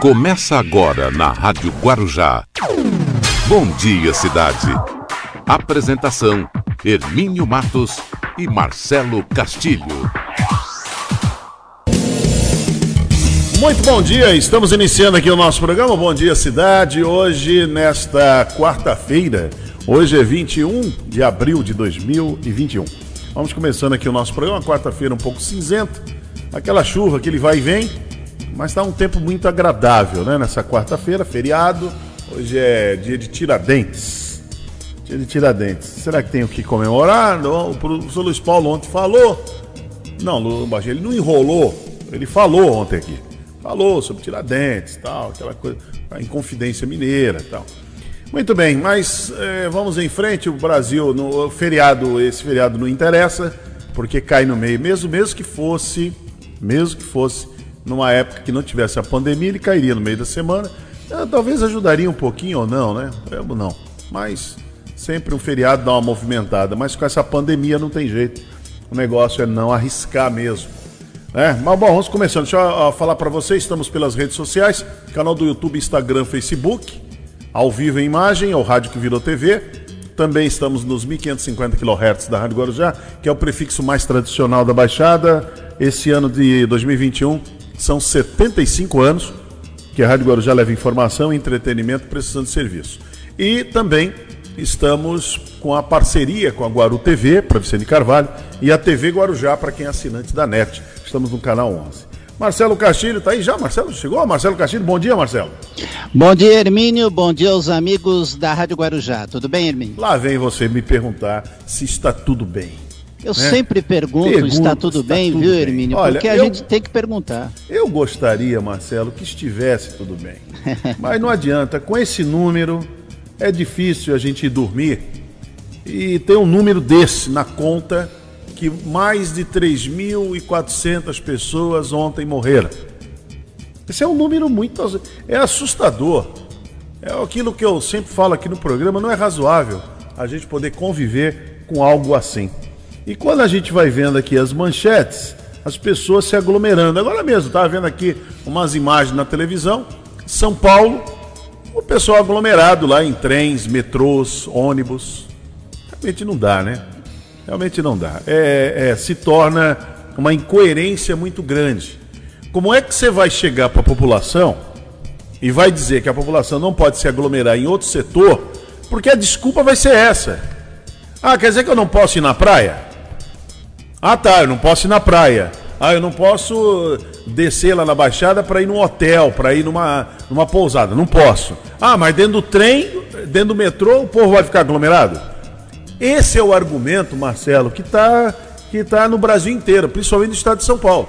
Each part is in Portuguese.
Começa agora na Rádio Guarujá. Bom dia, cidade. Apresentação: Hermínio Matos e Marcelo Castilho. Muito bom dia, estamos iniciando aqui o nosso programa Bom Dia Cidade. Hoje, nesta quarta-feira, hoje é 21 de abril de 2021. Vamos começando aqui o nosso programa, quarta-feira um pouco cinzento, aquela chuva, aquele vai e vem, mas está um tempo muito agradável, né? Nessa quarta-feira, feriado, hoje é dia de Tiradentes. Dia de Tiradentes. Será que tem o que comemorar? O professor Luiz Paulo ontem falou. Não, ele não enrolou, ele falou ontem aqui falou sobre Tiradentes, tal, aquela coisa, a Inconfidência Mineira, tal. Muito bem, mas é, vamos em frente. O Brasil, no feriado, esse feriado não interessa, porque cai no meio, mesmo, mesmo que fosse, mesmo que fosse numa época que não tivesse a pandemia, ele cairia no meio da semana. É, talvez ajudaria um pouquinho ou não, né? Eu não. Mas sempre um feriado dá uma movimentada. Mas com essa pandemia não tem jeito. O negócio é não arriscar mesmo. É, mas bom, vamos começando. Deixa eu falar para vocês, estamos pelas redes sociais, canal do YouTube, Instagram, Facebook, ao vivo em imagem, é o rádio que virou TV. Também estamos nos 1550 kHz da Rádio Guarujá, que é o prefixo mais tradicional da Baixada. Esse ano de 2021 são 75 anos que a Rádio Guarujá leva informação, entretenimento, prestação de serviço. E também estamos com a parceria com a Guaru TV, para Vicente Carvalho, e a TV Guarujá, para quem é assinante da NET. Estamos no canal 11. Marcelo Castilho, tá aí já? Marcelo chegou? Marcelo Castilho, bom dia, Marcelo. Bom dia, Hermínio. Bom dia aos amigos da Rádio Guarujá. Tudo bem, Hermínio? Lá vem você me perguntar se está tudo bem. Eu né? sempre pergunto, Pergunto, está tudo está bem, tudo viu, Hermínio? Olha, Porque a eu, gente tem que perguntar. Eu gostaria, Marcelo, que estivesse tudo bem. Mas não adianta, com esse número é difícil a gente dormir e ter um número desse na conta que mais de 3.400 pessoas ontem morreram. Esse é um número muito é assustador. É aquilo que eu sempre falo aqui no programa, não é razoável a gente poder conviver com algo assim. E quando a gente vai vendo aqui as manchetes, as pessoas se aglomerando. Agora mesmo, estava vendo aqui umas imagens na televisão, São Paulo, o pessoal aglomerado lá em trens, metrôs, ônibus. Realmente não dá, né? Realmente não dá. É, é, se torna uma incoerência muito grande. Como é que você vai chegar para a população e vai dizer que a população não pode se aglomerar em outro setor, porque a desculpa vai ser essa. Ah, quer dizer que eu não posso ir na praia? Ah, tá, eu não posso ir na praia. Ah, eu não posso descer lá na Baixada para ir num hotel, para ir numa, numa pousada. Não posso. Ah, mas dentro do trem, dentro do metrô, o povo vai ficar aglomerado? Esse é o argumento, Marcelo, que está que tá no Brasil inteiro, principalmente no estado de São Paulo.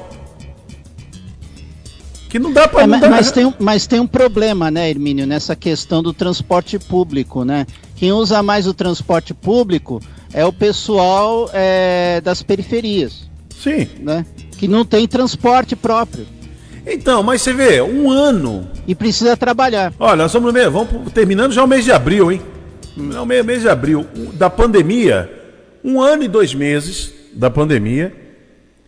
Que não dá para. É, mas, mas, tem, mas tem um problema, né, Hermínio, nessa questão do transporte público, né? Quem usa mais o transporte público é o pessoal é, das periferias. Sim. Né? Que não tem transporte próprio. Então, mas você vê, um ano. E precisa trabalhar. Olha, nós estamos no mês, vamos terminando já o mês de abril, hein? Não, mês, mês de abril da pandemia, um ano e dois meses da pandemia,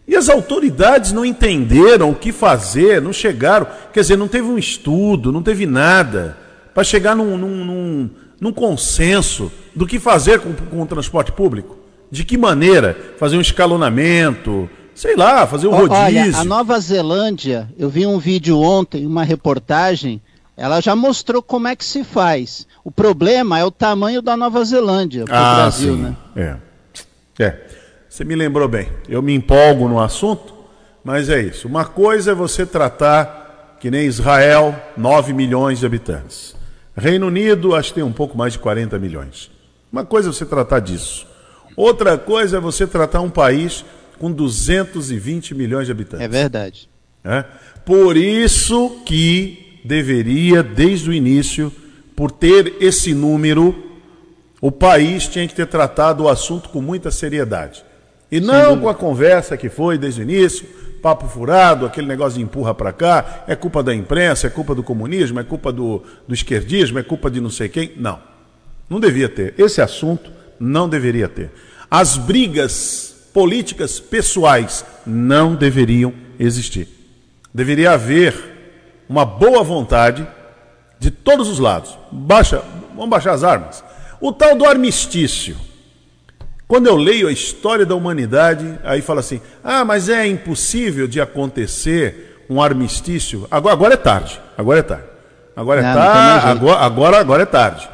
e as autoridades não entenderam o que fazer, não chegaram, quer dizer, não teve um estudo, não teve nada para chegar num, num, num, num, consenso do que fazer com, com o transporte público. De que maneira fazer um escalonamento, sei lá, fazer um rodízio. Olha, a Nova Zelândia, eu vi um vídeo ontem, uma reportagem, ela já mostrou como é que se faz. O problema é o tamanho da Nova Zelândia para o ah, Brasil, sim. né? É. É. Você me lembrou bem. Eu me empolgo no assunto, mas é isso. Uma coisa é você tratar que nem Israel, 9 milhões de habitantes. Reino Unido, acho que tem um pouco mais de 40 milhões. Uma coisa é você tratar disso. Outra coisa é você tratar um país com 220 milhões de habitantes. É verdade. É? Por isso que deveria, desde o início, por ter esse número, o país tinha que ter tratado o assunto com muita seriedade. E não com a conversa que foi desde o início, papo furado, aquele negócio de empurra para cá, é culpa da imprensa, é culpa do comunismo, é culpa do, do esquerdismo, é culpa de não sei quem. Não. Não devia ter. Esse assunto não deveria ter. As brigas políticas pessoais não deveriam existir. Deveria haver uma boa vontade de todos os lados. Baixa, vamos baixar as armas. O tal do armistício. Quando eu leio a história da humanidade, aí fala assim: ah, mas é impossível de acontecer um armistício. Agora, agora é tarde. Agora é tarde. Agora é tarde. Agora, agora, agora é tarde.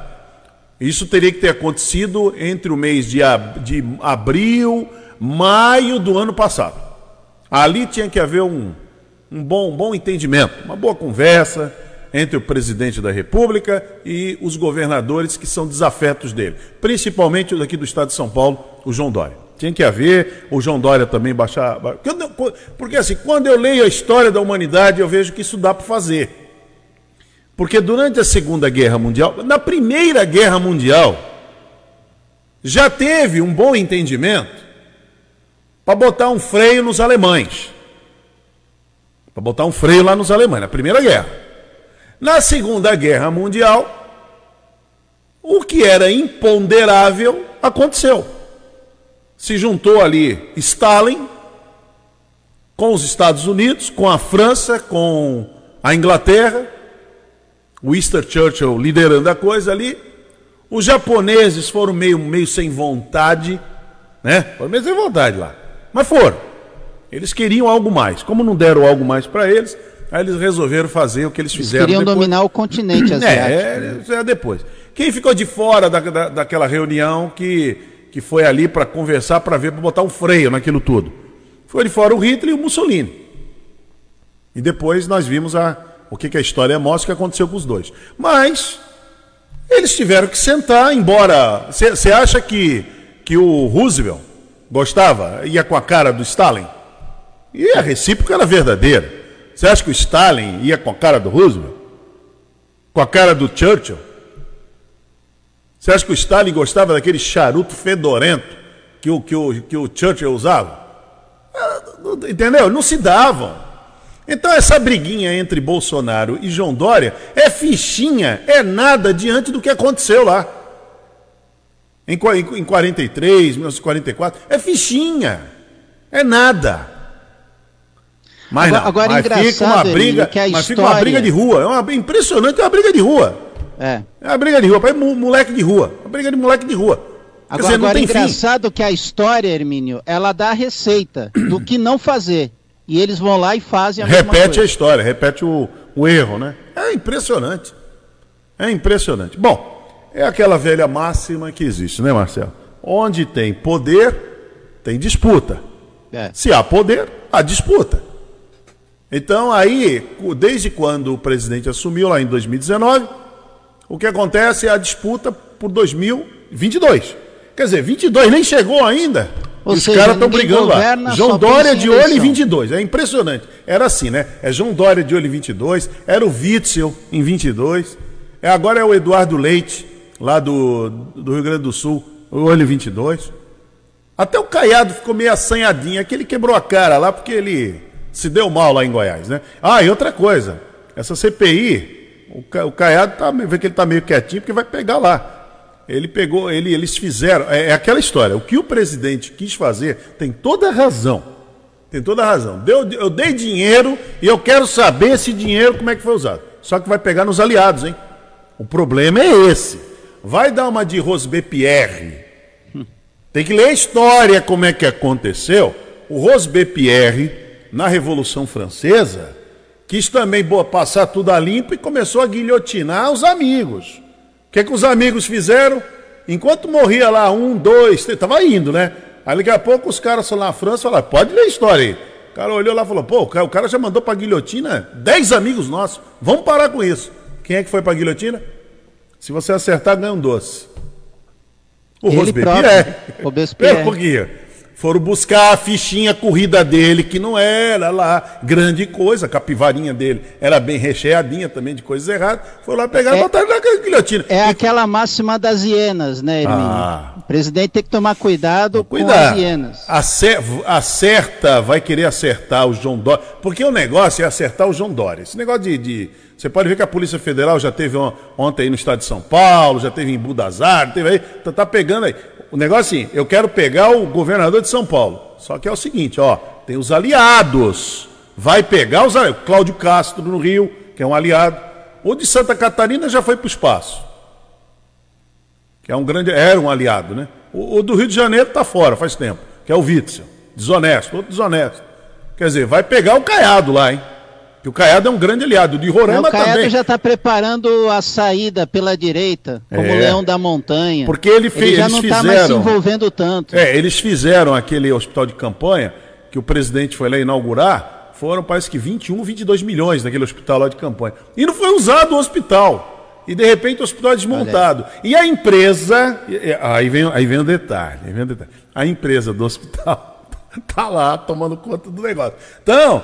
Isso teria que ter acontecido entre o mês de, ab de abril, maio do ano passado. Ali tinha que haver um, um, bom, um bom entendimento, uma boa conversa entre o presidente da República e os governadores que são desafetos dele, principalmente o daqui do estado de São Paulo, o João Dória. Tinha que haver, o João Dória também baixar. Porque assim, quando eu leio a história da humanidade, eu vejo que isso dá para fazer. Porque durante a Segunda Guerra Mundial, na Primeira Guerra Mundial, já teve um bom entendimento para botar um freio nos alemães. Para botar um freio lá nos alemães, na Primeira Guerra. Na Segunda Guerra Mundial, o que era imponderável aconteceu. Se juntou ali Stalin com os Estados Unidos, com a França, com a Inglaterra Winston Churchill liderando a coisa ali. Os japoneses foram meio, meio sem vontade, né? Foram meio sem vontade lá. Mas foram. Eles queriam algo mais. Como não deram algo mais para eles, aí eles resolveram fazer o que eles, fizeram. Eles queriam depois. dominar o continente asiático. É, é, é depois. Quem ficou de fora da, da, daquela reunião que, que foi ali para conversar, para ver, para botar um freio naquilo tudo? Foi de fora o Hitler e o Mussolini. E depois nós vimos a, o que, que a história mostra que aconteceu com os dois. Mas eles tiveram que sentar, embora. Você acha que, que o Roosevelt gostava, ia com a cara do Stalin? E a recíproca era verdadeira. Você acha que o Stalin ia com a cara do Roosevelt? Com a cara do Churchill? Você acha que o Stalin gostava daquele charuto fedorento que o, que o, que o Churchill usava? Ah, entendeu? Não se davam. Então essa briguinha entre Bolsonaro e João Dória é fichinha, é nada diante do que aconteceu lá. Em 43, 1944, é fichinha, é nada. Mas não, agora, mas fica uma briga, que a mas história... fica uma briga de rua, é uma impressionante, é uma briga de rua. É. É uma briga de rua, parece moleque de rua, uma briga de moleque de rua. Agora, dizer, agora é engraçado fim. que a história, Hermínio, ela dá a receita do que não fazer. E eles vão lá e fazem a Repete a história, repete o, o erro, né? É impressionante. É impressionante. Bom, é aquela velha máxima que existe, né, Marcelo? Onde tem poder, tem disputa. É. Se há poder, há disputa. Então, aí, desde quando o presidente assumiu lá em 2019, o que acontece é a disputa por 2022. Quer dizer, 22 nem chegou ainda. Ou os caras estão brigando lá. João Dória de olho em 22. É impressionante. Era assim, né? É João Dória de olho em 22. Era o Witzel em 22. É, agora é o Eduardo Leite, lá do, do Rio Grande do Sul, olho em 22. Até o Caiado ficou meio assanhadinho. Aquele quebrou a cara lá porque ele se deu mal lá em Goiás, né? Ah, e outra coisa. Essa CPI, o Caiado tá, vê que ele tá meio quietinho porque vai pegar lá. Ele pegou, ele, eles fizeram. É, é, aquela história. O que o presidente quis fazer tem toda a razão. Tem toda a razão. Deu, eu dei dinheiro e eu quero saber esse dinheiro como é que foi usado. Só que vai pegar nos aliados, hein? O problema é esse. Vai dar uma de Rosbepierre. Tem que ler a história como é que aconteceu. O Rosbepierre, na Revolução Francesa, quis também passar tudo a limpo e começou a guilhotinar os amigos. O que, é que os amigos fizeram? Enquanto morria lá um, dois, três, estava indo, né? Aí daqui a pouco os caras lá na França falaram, pode ler a história aí. O cara olhou lá e falou, pô, o cara já mandou pra guilhotina dez amigos nossos. Vamos parar com isso. Quem é que foi pra guilhotina? Se você acertar, ganha um doce. O Robespierre. Robespierre. É, um pouquinho foram buscar a fichinha corrida dele, que não era lá grande coisa, a capivarinha dele era bem recheadinha também de coisas erradas. Foi lá pegar é, e botar na guilhotina. É e... aquela máxima das hienas, né, Hermínio? Ah. O presidente tem que tomar cuidado com as hienas. Acer acerta, vai querer acertar o João Dória, porque o negócio é acertar o João Dória. Esse negócio de, de... Você pode ver que a Polícia Federal já teve ontem aí no estado de São Paulo, já teve em Budazar, teve aí, tá, tá pegando aí o negócio é assim, eu quero pegar o governador de São Paulo. Só que é o seguinte, ó, tem os aliados. Vai pegar os Cláudio Castro no Rio, que é um aliado. O de Santa Catarina já foi para o espaço. Que é um grande. Era um aliado, né? O, o do Rio de Janeiro está fora faz tempo, que é o Witzel. Desonesto, outro desonesto. Quer dizer, vai pegar o Caiado lá, hein? Que o Caiado é um grande aliado. De Roraima também. O Caiado já está preparando a saída pela direita, como é. o Leão da Montanha. Porque ele fez, ele já não está mais se envolvendo tanto. É, eles fizeram aquele hospital de campanha que o presidente foi lá inaugurar. Foram, parece que 21, 22 milhões naquele hospital lá de campanha. E não foi usado o hospital. E de repente o hospital é desmontado. E a empresa. Aí vem, aí vem o detalhe, aí vem o detalhe. A empresa do hospital tá lá tomando conta do negócio. Então,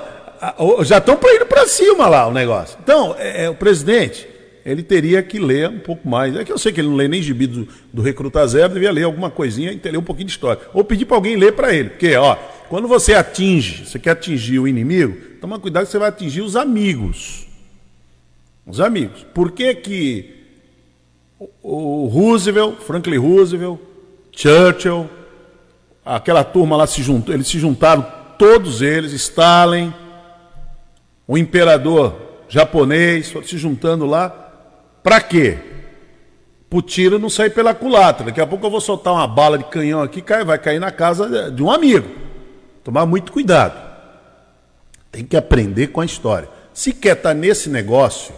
já estão indo para cima lá o negócio. Então, é, é, o presidente, ele teria que ler um pouco mais. É que eu sei que ele não lê nem gibi do, do Recruta Zero, devia ler alguma coisinha e ler um pouquinho de história. Ou pedir para alguém ler para ele. Porque, ó, quando você atinge, você quer atingir o inimigo, toma cuidado que você vai atingir os amigos. Os amigos. Por que que o Roosevelt, Franklin Roosevelt, Churchill, aquela turma lá se juntou, eles se juntaram, todos eles, Stalin, o imperador japonês, se juntando lá, para quê? Para o tiro não sair pela culatra. Daqui a pouco eu vou soltar uma bala de canhão aqui, vai cair na casa de um amigo. Tomar muito cuidado. Tem que aprender com a história. Se quer estar tá nesse negócio,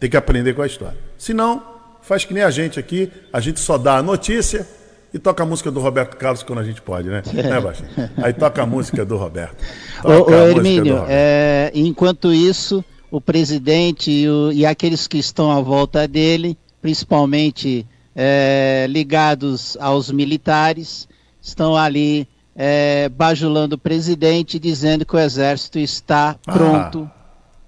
tem que aprender com a história. Se não, faz que nem a gente aqui, a gente só dá a notícia, e toca a música do Roberto Carlos quando a gente pode, né? né Baixinho? Aí toca a música do Roberto. Ô, ô Hermínio, Roberto. É, enquanto isso, o presidente e, o, e, aqueles que estão à volta dele, principalmente é, ligados aos militares, estão ali é, bajulando o presidente, dizendo que o exército está ah. pronto ah.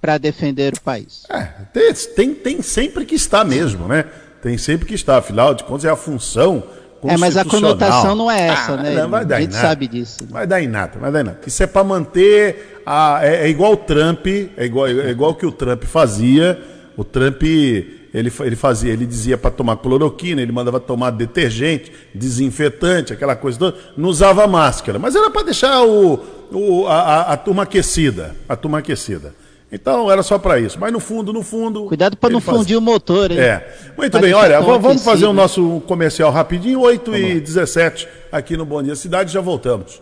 para defender o país. É, tem, tem, tem sempre que estar mesmo, né? Tem sempre que estar, afinal de contas é a função é, mas a conotação não é essa, ah, né? Não, vai dar a gente nada. sabe disso. Vai dar em nada, vai dar em nada. Isso é para manter a, é, é, igual o Trump, é igual é igual que o Trump fazia. O Trump ele, ele fazia, ele dizia para tomar cloroquina, ele mandava tomar detergente, desinfetante, aquela coisa toda. Não usava máscara, mas era para deixar o, o a, a, a turma aquecida, a turma aquecida. Então era só para isso. Mas no fundo, no fundo. Cuidado para não faz... fundir o motor, hein? É. Muito bem, olha, vamos fazer o nosso comercial rapidinho, 8 tá e 17 aqui no Bom Dia Cidade, já voltamos.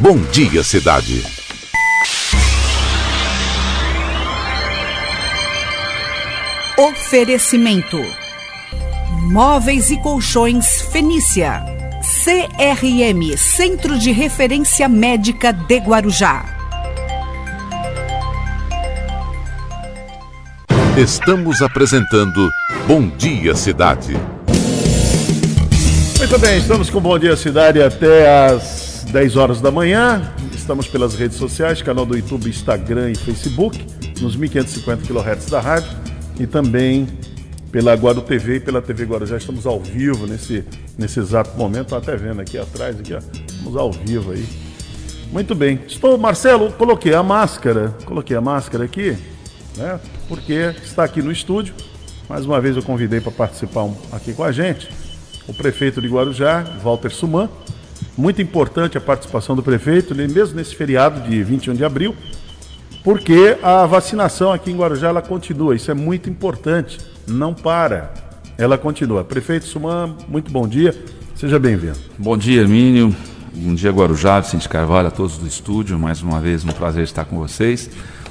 Bom Dia Cidade. Oferecimento: Móveis e Colchões Fenícia. CRM Centro de Referência Médica de Guarujá. Estamos apresentando Bom Dia Cidade. Muito bem, estamos com Bom Dia Cidade até às 10 horas da manhã. Estamos pelas redes sociais, canal do YouTube, Instagram e Facebook, nos 1550 kHz da rádio e também pela Guardo TV e pela TV Guarujá. Estamos ao vivo nesse, nesse exato momento. Estou até vendo aqui atrás, aqui, ó. Estamos ao vivo aí. Muito bem. Estou, Marcelo, coloquei a máscara. Coloquei a máscara aqui né? Porque está aqui no estúdio. Mais uma vez eu convidei para participar aqui com a gente o prefeito de Guarujá, Walter Suman. Muito importante a participação do prefeito, mesmo nesse feriado de 21 de abril, porque a vacinação aqui em Guarujá ela continua. Isso é muito importante, não para. Ela continua. Prefeito Suman, muito bom dia. Seja bem-vindo. Bom dia, Hermínio. Bom dia, Guarujá, Vicente Carvalho, a todos do estúdio. Mais uma vez, um prazer estar com vocês.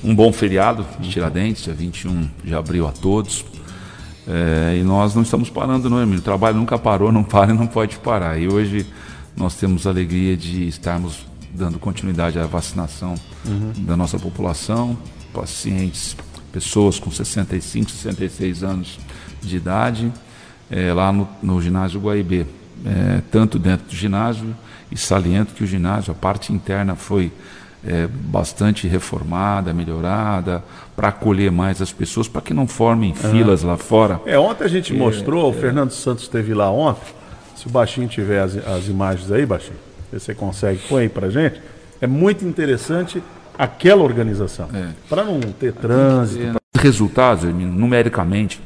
Um bom feriado de Tiradentes, dia 21 de abril a todos. É, e nós não estamos parando, não, Emílio. O trabalho nunca parou, não para e não pode parar. E hoje nós temos a alegria de estarmos dando continuidade à vacinação uhum. da nossa população, pacientes, pessoas com 65, 66 anos de idade, é, lá no, no ginásio Guaibê. É, tanto dentro do ginásio, e saliento que o ginásio, a parte interna foi é, bastante reformada, melhorada, para acolher mais as pessoas, para que não formem filas lá fora. É, ontem a gente é, mostrou, o é. Fernando Santos esteve lá ontem. Se o Baixinho tiver as, as imagens aí, Baixinho, você consegue, põe aí para gente. É muito interessante aquela organização, é. para não ter trânsito. Resultados, numericamente,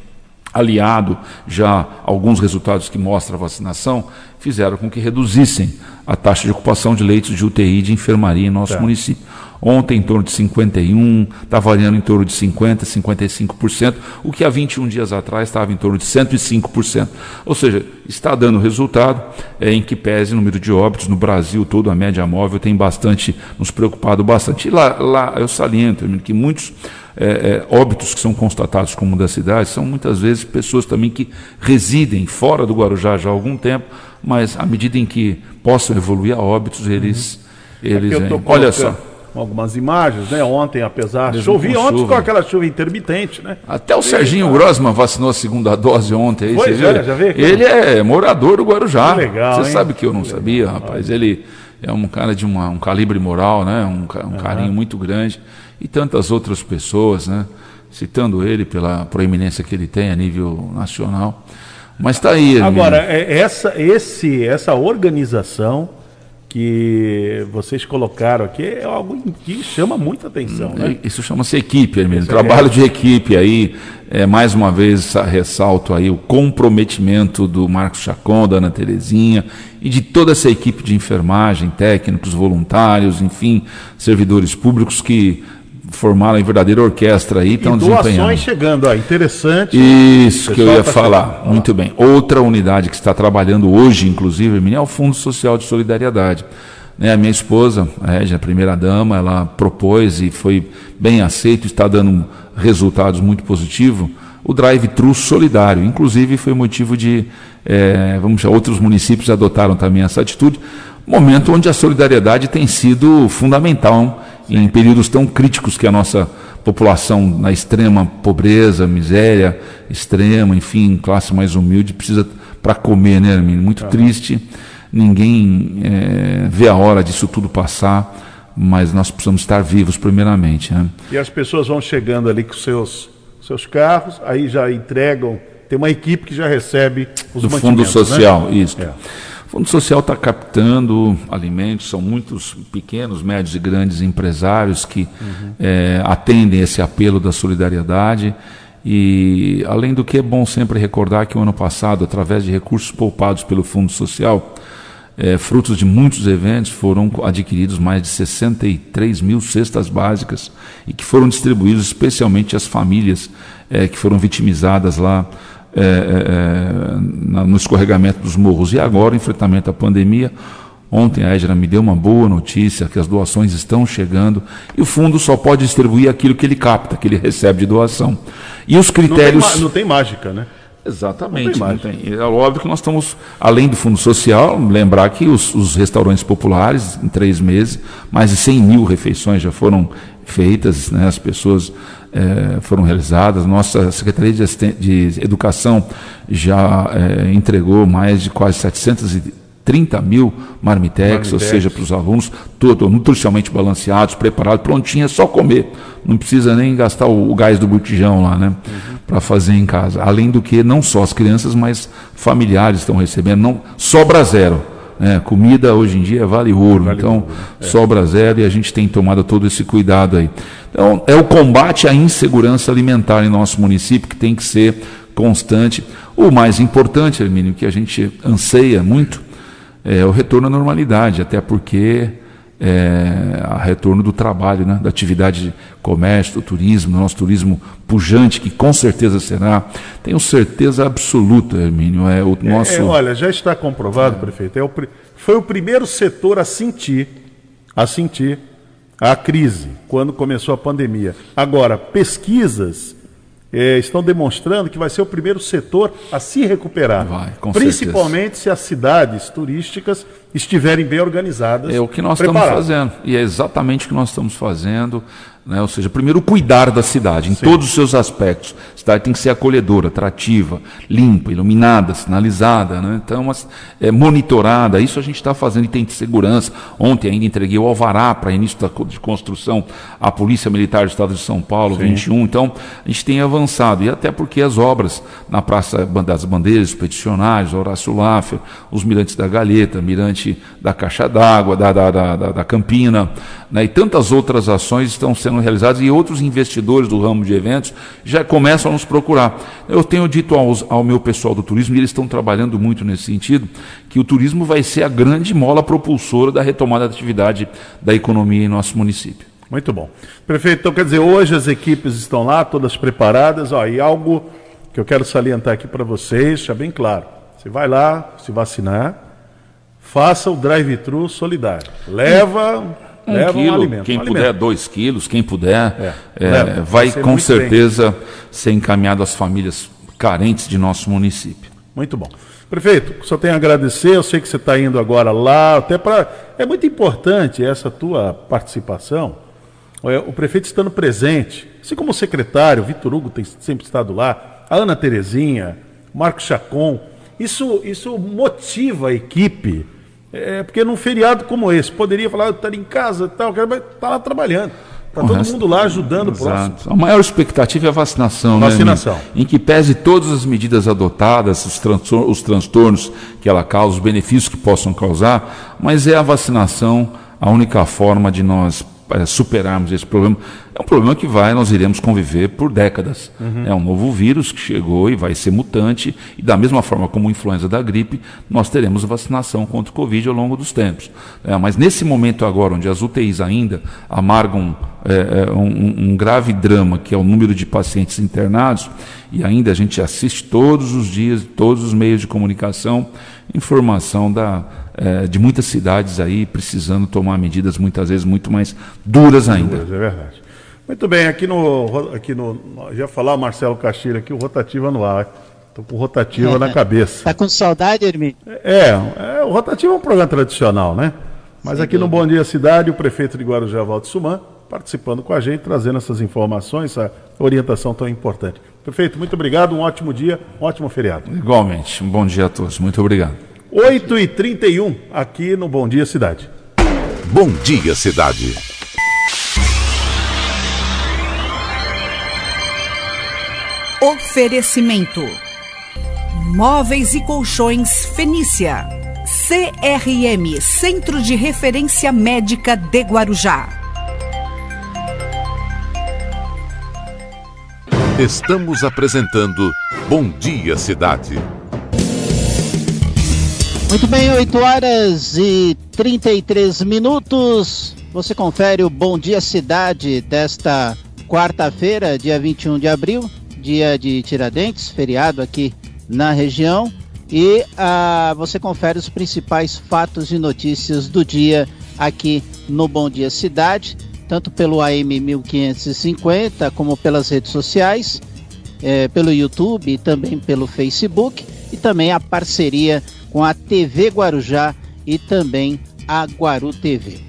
aliado já alguns resultados que mostram a vacinação, fizeram com que reduzissem a taxa de ocupação de leitos de UTI de enfermaria em nosso tá. município. Ontem em torno de 51, está variando em torno de 50, 55%, o que há 21 dias atrás estava em torno de 105%. Ou seja, está dando resultado é, em que pese o número de óbitos no Brasil todo, a média móvel tem bastante, nos preocupado bastante. E lá, lá eu saliento que muitos é, é, óbitos que são constatados como da cidade são muitas vezes pessoas também que residem fora do Guarujá já há algum tempo, mas à medida em que possam evoluir a óbitos, eles. Uhum. eles é olha só algumas imagens, né? Ontem, apesar de chover, ontem chuva. com aquela chuva intermitente, né? Até o Serginho ah. Grossman vacinou a segunda dose ontem. Aí, pois é, já vê? Ele é morador do Guarujá. Que legal, Você hein? sabe que eu não que sabia, legal. rapaz. Ele é um cara de uma, um calibre moral, né? Um, um uhum. carinho muito grande. E tantas outras pessoas, né? Citando ele pela proeminência que ele tem a nível nacional. Mas está aí. Agora, é, essa, esse, essa organização que vocês colocaram aqui é algo que chama muita atenção. Né? Isso chama-se equipe, Hermínio. Trabalho é. de equipe aí. É, mais uma vez ressalto aí o comprometimento do Marcos Chacon, da Ana Terezinha e de toda essa equipe de enfermagem, técnicos, voluntários, enfim, servidores públicos que formaram em verdadeira orquestra aí, estão desempenhando. chegando, ó, interessante. Isso que eu ia tá falar. Chegando. Muito bem. Outra unidade que está trabalhando hoje, inclusive, é o Fundo Social de Solidariedade. Né, a minha esposa, a Régia, a primeira dama, ela propôs e foi bem aceito, está dando resultados muito positivos, o drive-thru solidário. Inclusive foi motivo de, é, vamos chamar, outros municípios adotaram também essa atitude, momento onde a solidariedade tem sido fundamental em períodos tão críticos que a nossa população na extrema pobreza, miséria extrema, enfim, classe mais humilde, precisa para comer, né, Hermínio? Muito triste. Ninguém é, vê a hora disso tudo passar, mas nós precisamos estar vivos primeiramente. Né? E as pessoas vão chegando ali com seus, seus carros, aí já entregam. Tem uma equipe que já recebe os Do Fundo né? Social, né? isso. É. O Fundo Social está captando alimentos, são muitos pequenos, médios e grandes empresários que uhum. é, atendem esse apelo da solidariedade. E, além do que, é bom sempre recordar que o ano passado, através de recursos poupados pelo Fundo Social, é, frutos de muitos eventos, foram adquiridos mais de 63 mil cestas básicas e que foram distribuídos especialmente às famílias é, que foram vitimizadas lá é, é, é no escorregamento dos morros. E agora, enfrentamento à pandemia. Ontem a Edna me deu uma boa notícia que as doações estão chegando e o fundo só pode distribuir aquilo que ele capta, que ele recebe de doação. E os critérios. Não tem, não tem mágica, né? Exatamente. Não tem, não tem. É óbvio que nós estamos, além do Fundo Social, lembrar que os, os, restaurantes populares, em três meses, mais de 100 mil refeições já foram feitas, né? as pessoas é, foram realizadas. Nossa Secretaria de, de Educação já é, entregou mais de quase 730 mil marmitex, marmitex. ou seja, para os alunos, todo nutricionalmente balanceados, preparados, prontinho, é só comer. Não precisa nem gastar o, o gás do botijão lá, né? Uhum. Para fazer em casa. Além do que, não só as crianças, mas familiares estão recebendo. Não, sobra zero. É, comida hoje em dia vale ouro, vale então ouro, né? é. sobra zero e a gente tem tomado todo esse cuidado aí. Então, é o combate à insegurança alimentar em nosso município que tem que ser constante. O mais importante, Hermínio, que a gente anseia muito, é o retorno à normalidade, até porque é, a retorno do trabalho, né, da atividade de comércio, do turismo, do nosso turismo pujante, que com certeza será. Tenho certeza absoluta, Hermínio. É o nosso. É, é, olha, já está comprovado, prefeito. É o, foi o primeiro setor a sentir, a sentir a crise quando começou a pandemia. Agora, pesquisas é, estão demonstrando que vai ser o primeiro setor a se recuperar. Vai, principalmente certeza. se as cidades turísticas estiverem bem organizadas. É o que nós preparadas. estamos fazendo. E é exatamente o que nós estamos fazendo. Né? Ou seja, primeiro cuidar da cidade, em Sim. todos os seus aspectos. A cidade tem que ser acolhedora, atrativa, limpa, iluminada, sinalizada, né? então, é, monitorada. Isso a gente está fazendo e tem de segurança. Ontem ainda entreguei o alvará para início da, de construção à Polícia Militar do Estado de São Paulo, Sim. 21. Então, a gente tem avançado. E até porque as obras na Praça das Bandeiras, os peticionários, Horácio Laffer, os mirantes da Galheta, mirante da Caixa d'Água, da, da, da, da Campina, né? e tantas outras ações estão sendo realizadas e outros investidores do ramo de eventos já começam a nos procurar. Eu tenho dito aos, ao meu pessoal do turismo, e eles estão trabalhando muito nesse sentido, que o turismo vai ser a grande mola propulsora da retomada da atividade da economia em nosso município. Muito bom. Prefeito, então quer dizer, hoje as equipes estão lá, todas preparadas, ó, e algo que eu quero salientar aqui para vocês, deixar bem claro. Você vai lá se vacinar, faça o drive-thru solidário. Leva, um leva quilo, um alimento. quem um puder, alimento. dois quilos, quem puder, É, é, leva, vai com certeza ser encaminhado às famílias carentes de nosso município. Muito bom. Prefeito, só tenho a agradecer. Eu sei que você está indo agora lá, até para. É muito importante essa tua participação. É, O prefeito estando presente, assim como o secretário, o Vitor Hugo tem sempre estado lá, a Ana Terezinha, Marco Chacon. Isso, isso motiva a equipe. É, porque num feriado como esse, poderia falar, eu estou em casa tal, mas está lá trabalhando. Está todo resto- mundo lá ajudando o próximo. Exato. A maior expectativa é a vacinação. né, Vacinação. amigo? em que pese todas as medidas adotadas, os, transtor- os transtornos que ela causa, os benefícios que possam causar, mas é a vacinação a única forma de nós eh, superarmos esse problema. É um problema que vai, nós iremos conviver por décadas. É um novo vírus que chegou e vai ser mutante, e da mesma forma como a influenza da gripe, nós teremos vacinação contra o Covid ao longo dos tempos. É, mas nesse momento agora, onde as UTIs ainda amargam é, é, um, um grave drama, que é o número de pacientes internados, e ainda a gente assiste todos os dias, todos os meios de comunicação, informação da, é, de muitas cidades aí precisando tomar medidas muitas vezes muito mais duras ainda. É verdade. Muito bem, aqui no. Aqui no já falar Marcelo Castilho aqui, o Rotativa no ar. Estou com rotativa na cabeça. Tá com saudade, Hermínio? É, é, o Rotativa é um programa tradicional, né? Mas aqui no Bom Dia Cidade, o prefeito de Guarujá, Valdo Suman, participando com a gente, trazendo essas informações, essa orientação tão importante. Prefeito, muito obrigado, um ótimo dia, um ótimo feriado. Igualmente, um bom dia a todos. Muito obrigado. 8h31, aqui no Bom Dia Cidade. Bom dia, cidade. Oferecimento: Móveis e Colchões Fenícia. CRM Centro de Referência Médica de Guarujá. Estamos apresentando Bom Dia, cidade. Muito bem, 8 horas e 33 minutos. Você confere o Bom Dia Cidade desta quarta-feira, dia 21 de abril, dia de Tiradentes, feriado aqui na região. E ah, você confere os principais fatos e notícias do dia aqui no Bom Dia Cidade, tanto pelo AM 1550 como pelas redes sociais, eh, pelo YouTube e também pelo Facebook, e também a parceria com a TV Guarujá e também a Guaru TV.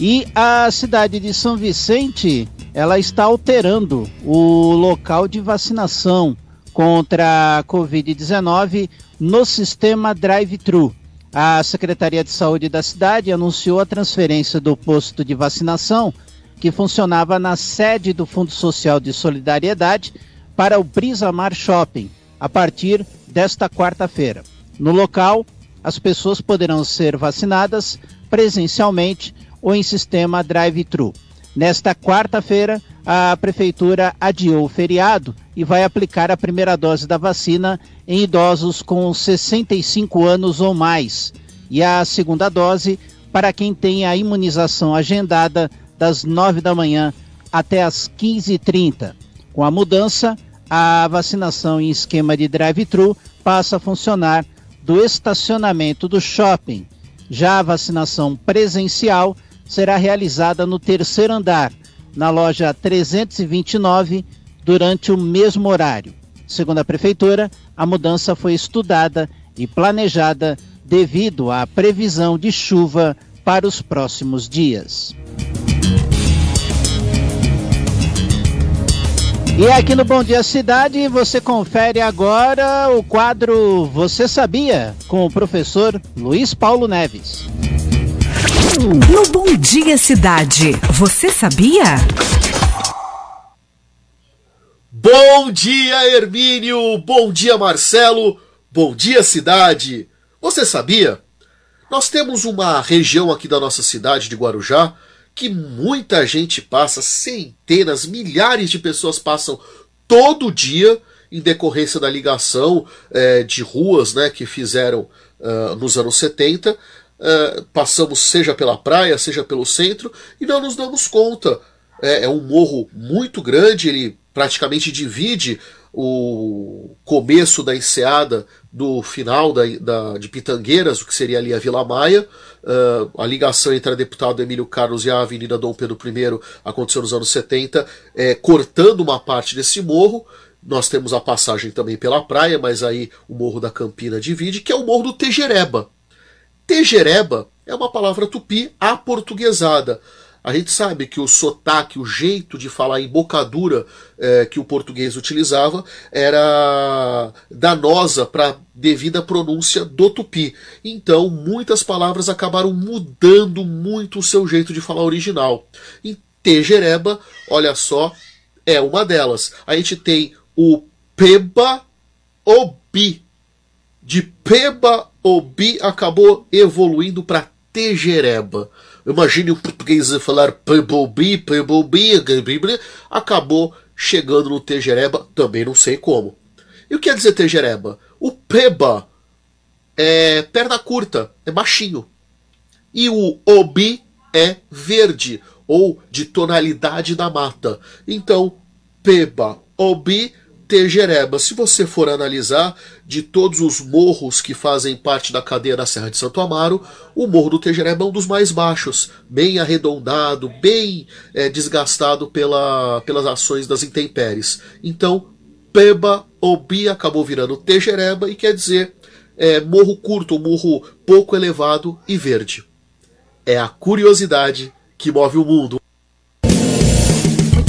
E a cidade de São Vicente, ela está alterando o local de vacinação contra a Covid-19 no sistema drive-thru. A Secretaria de Saúde da cidade anunciou a transferência do posto de vacinação que funcionava na sede do Fundo Social de Solidariedade para o Brisamar Shopping a partir desta quarta-feira. No local, as pessoas poderão ser vacinadas presencialmente ou em sistema drive-thru. Nesta quarta-feira, a Prefeitura adiou o feriado e vai aplicar a primeira dose da vacina em idosos com 65 anos ou mais, e a segunda dose para quem tem a imunização agendada das 9 da manhã até as 15h30. Com a mudança, a vacinação em esquema de drive-thru passa a funcionar do estacionamento do shopping. Já a vacinação presencial será realizada no terceiro andar, na loja 329, durante o mesmo horário. Segundo a Prefeitura, a mudança foi estudada e planejada devido à previsão de chuva para os próximos dias. E aqui no Bom Dia Cidade você confere agora o quadro Você Sabia? com o professor Luiz Paulo Neves. No Bom Dia Cidade, você sabia? Bom dia, Hermínio! Bom dia, Marcelo! Bom dia, cidade! Você sabia? Nós temos uma região aqui da nossa cidade de Guarujá que muita gente passa, centenas, milhares de pessoas passam todo dia em decorrência da ligação eh, de ruas né, que fizeram ah, nos anos 70. Ah, passamos seja pela praia, seja pelo centro, e não nos damos conta é, é um morro muito grande, ele praticamente divide o começo da enseada do final da, da, de Pitangueiras, o que seria ali a Vila Maia. Uh, a ligação entre a deputado Emílio Carlos e a Avenida Dom Pedro I aconteceu nos anos 70, é, cortando uma parte desse morro. Nós temos a passagem também pela praia, mas aí o Morro da Campina divide, que é o Morro do Tejereba. Tejereba é uma palavra tupi aportuguesada. A gente sabe que o sotaque, o jeito de falar embocadura é, que o português utilizava era danosa para devida pronúncia do tupi. Então, muitas palavras acabaram mudando muito o seu jeito de falar original. Em Tejereba, olha só, é uma delas. A gente tem o Peba Obi. De Peba Obi acabou evoluindo para Tejereba. Imagine o português falar Pebobi, Pebobi, acabou chegando no Tejereba, também não sei como. E o que quer dizer Tejereba? O Peba é perna curta, é baixinho. E o Obi é verde, ou de tonalidade da mata. Então, Peba, Obi Tejereba. Se você for analisar de todos os morros que fazem parte da cadeia da Serra de Santo Amaro, o Morro do Tejereba é um dos mais baixos, bem arredondado, bem é, desgastado pela, pelas ações das intempéries. Então, Peba Obi acabou virando Tejereba e quer dizer é, morro curto, morro pouco elevado e verde. É a curiosidade que move o mundo.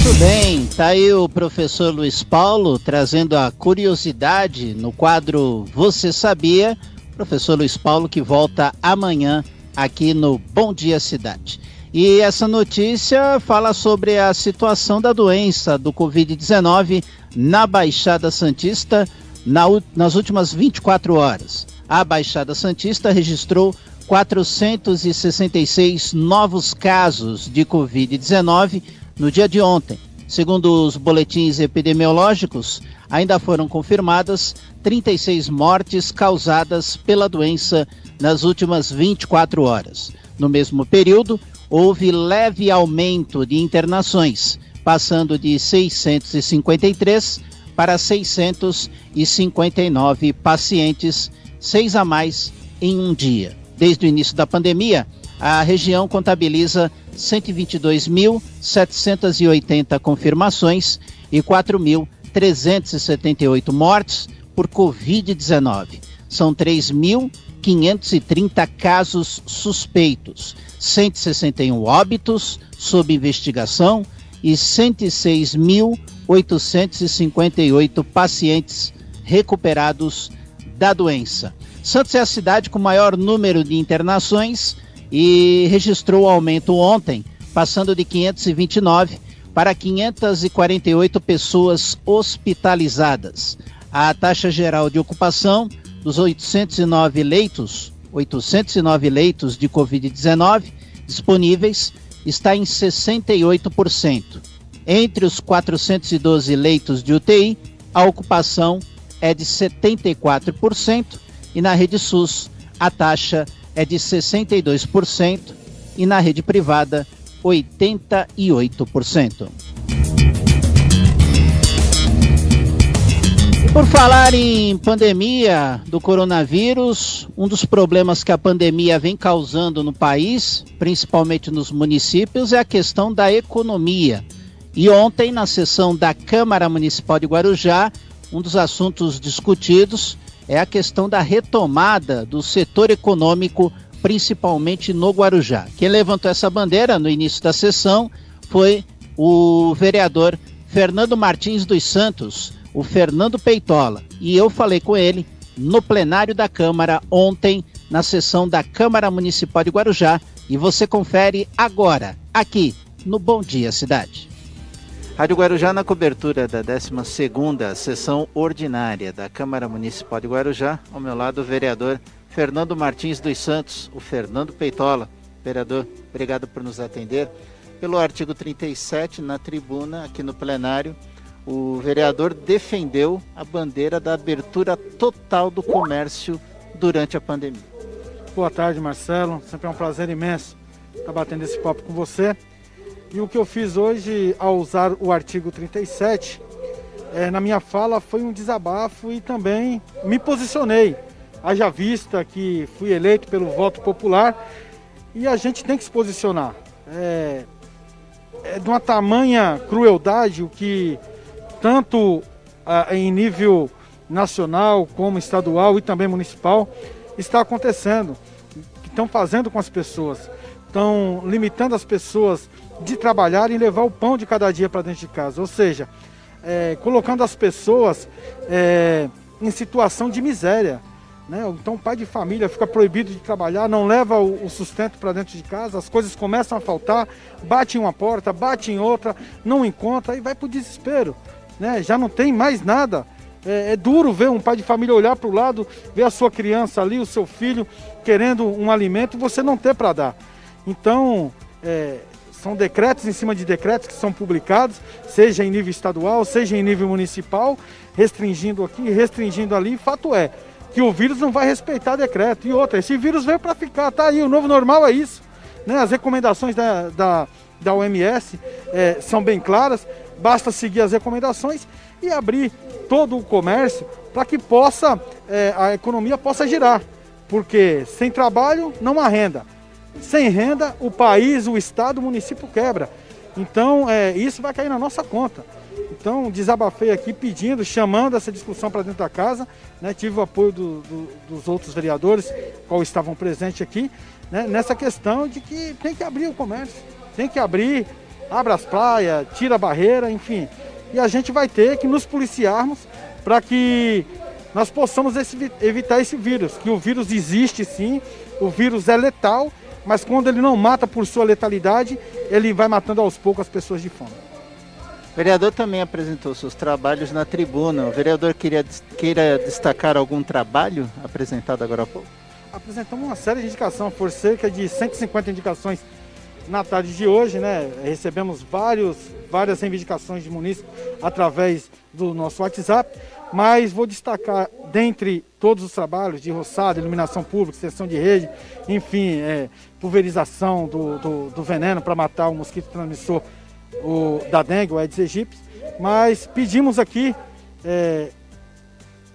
Muito bem, tá aí o professor Luiz Paulo trazendo a curiosidade no quadro Você Sabia? Professor Luiz Paulo que volta amanhã aqui no Bom Dia Cidade. E essa notícia fala sobre a situação da doença do Covid-19 na Baixada Santista na, nas últimas 24 horas. A Baixada Santista registrou 466 novos casos de Covid-19 no dia de ontem, segundo os boletins epidemiológicos, ainda foram confirmadas 36 mortes causadas pela doença nas últimas 24 horas. No mesmo período, houve leve aumento de internações, passando de 653 para 659 pacientes, seis a mais em um dia. Desde o início da pandemia, a região contabiliza 122.780 confirmações e 4.378 mortes por Covid-19. São 3.530 casos suspeitos, 161 óbitos sob investigação e 106.858 pacientes recuperados da doença. Santos é a cidade com maior número de internações e registrou aumento ontem, passando de 529 para 548 pessoas hospitalizadas. A taxa geral de ocupação dos 809 leitos, 809 leitos de Covid-19 disponíveis está em 68%. Entre os 412 leitos de UTI, a ocupação é de 74% e na rede SUS a taxa é de 62% e na rede privada 88%. Por falar em pandemia do coronavírus, um dos problemas que a pandemia vem causando no país, principalmente nos municípios, é a questão da economia. E ontem, na sessão da Câmara Municipal de Guarujá, um dos assuntos discutidos é a questão da retomada do setor econômico, principalmente no Guarujá. Quem levantou essa bandeira no início da sessão foi o vereador Fernando Martins dos Santos, o Fernando Peitola. E eu falei com ele no plenário da Câmara ontem, na sessão da Câmara Municipal de Guarujá. E você confere agora, aqui no Bom Dia Cidade. Rádio Guarujá na cobertura da 12ª sessão ordinária da Câmara Municipal de Guarujá. Ao meu lado, o vereador Fernando Martins dos Santos, o Fernando Peitola. Vereador, obrigado por nos atender. Pelo artigo 37, na tribuna, aqui no plenário, o vereador defendeu a bandeira da abertura total do comércio durante a pandemia. Boa tarde, Marcelo. Sempre é um prazer imenso estar batendo esse papo com você. E o que eu fiz hoje ao usar o artigo 37, é, na minha fala foi um desabafo e também me posicionei. Haja vista que fui eleito pelo voto popular e a gente tem que se posicionar. É, é de uma tamanha crueldade o que tanto ah, em nível nacional como estadual e também municipal está acontecendo, que estão fazendo com as pessoas, estão limitando as pessoas de trabalhar e levar o pão de cada dia para dentro de casa, ou seja, é, colocando as pessoas é, em situação de miséria. Né? Então o pai de família fica proibido de trabalhar, não leva o, o sustento para dentro de casa, as coisas começam a faltar, bate em uma porta, bate em outra, não encontra e vai para o desespero. Né? Já não tem mais nada. É, é duro ver um pai de família olhar para o lado, ver a sua criança ali, o seu filho, querendo um alimento e você não ter para dar. Então, é, são decretos em cima de decretos que são publicados, seja em nível estadual, seja em nível municipal, restringindo aqui, restringindo ali. Fato é, que o vírus não vai respeitar decreto. E outra, esse vírus veio para ficar, tá aí, o novo normal é isso. Né? As recomendações da, da, da OMS é, são bem claras, basta seguir as recomendações e abrir todo o comércio para que possa, é, a economia possa girar. Porque sem trabalho não há renda. Sem renda, o país, o estado, o município quebra. Então, é, isso vai cair na nossa conta. Então, desabafei aqui pedindo, chamando essa discussão para dentro da casa. Né? Tive o apoio do, do, dos outros vereadores, qual estavam presentes aqui, né? nessa questão de que tem que abrir o comércio, tem que abrir, abre as praias, tira a barreira, enfim. E a gente vai ter que nos policiarmos para que nós possamos esse, evitar esse vírus. Que o vírus existe sim, o vírus é letal, mas quando ele não mata por sua letalidade, ele vai matando aos poucos as pessoas de fome. O vereador também apresentou seus trabalhos na tribuna. O vereador queria, queira destacar algum trabalho apresentado agora há pouco? Apresentamos uma série de indicações, por cerca de 150 indicações na tarde de hoje, né? Recebemos vários, várias reivindicações de municípios através do nosso WhatsApp, mas vou destacar, dentre todos os trabalhos de roçada, iluminação pública, extensão de rede, enfim, é, pulverização do, do, do veneno para matar o mosquito transmissor o, da dengue, o Aedes aegypti, mas pedimos aqui é,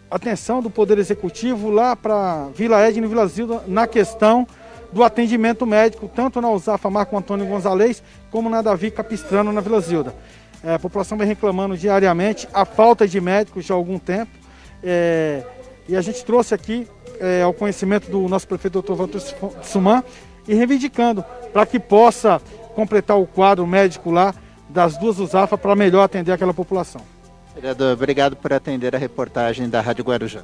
atenção do Poder Executivo lá para Vila Edna e Vila Zilda na questão do atendimento médico, tanto na Usafa Marco Antônio Gonzalez, como na Davi Capistrano, na Vila Zilda. É, a população vem reclamando diariamente a falta de médicos já há algum tempo. É, e a gente trouxe aqui é, ao conhecimento do nosso prefeito Dr. Walter Suman e reivindicando para que possa completar o quadro médico lá das duas USAFA para melhor atender aquela população. Vereador, obrigado por atender a reportagem da Rádio Guarujá.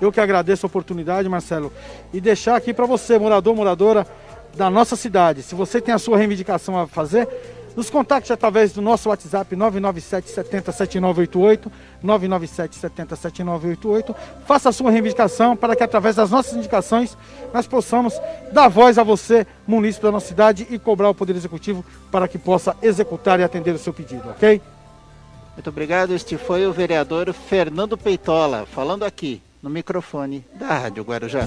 Eu que agradeço a oportunidade, Marcelo, e deixar aqui para você, morador, moradora da nossa cidade, se você tem a sua reivindicação a fazer, nos contacte através do nosso WhatsApp 997 70 7988, 997 70 7988. Faça a sua reivindicação para que através das nossas indicações nós possamos dar voz a você, munícipe da nossa cidade, e cobrar o Poder Executivo para que possa executar e atender o seu pedido, ok? Muito obrigado. Este foi o vereador Fernando Peitola, falando aqui no microfone da Rádio Guarujá.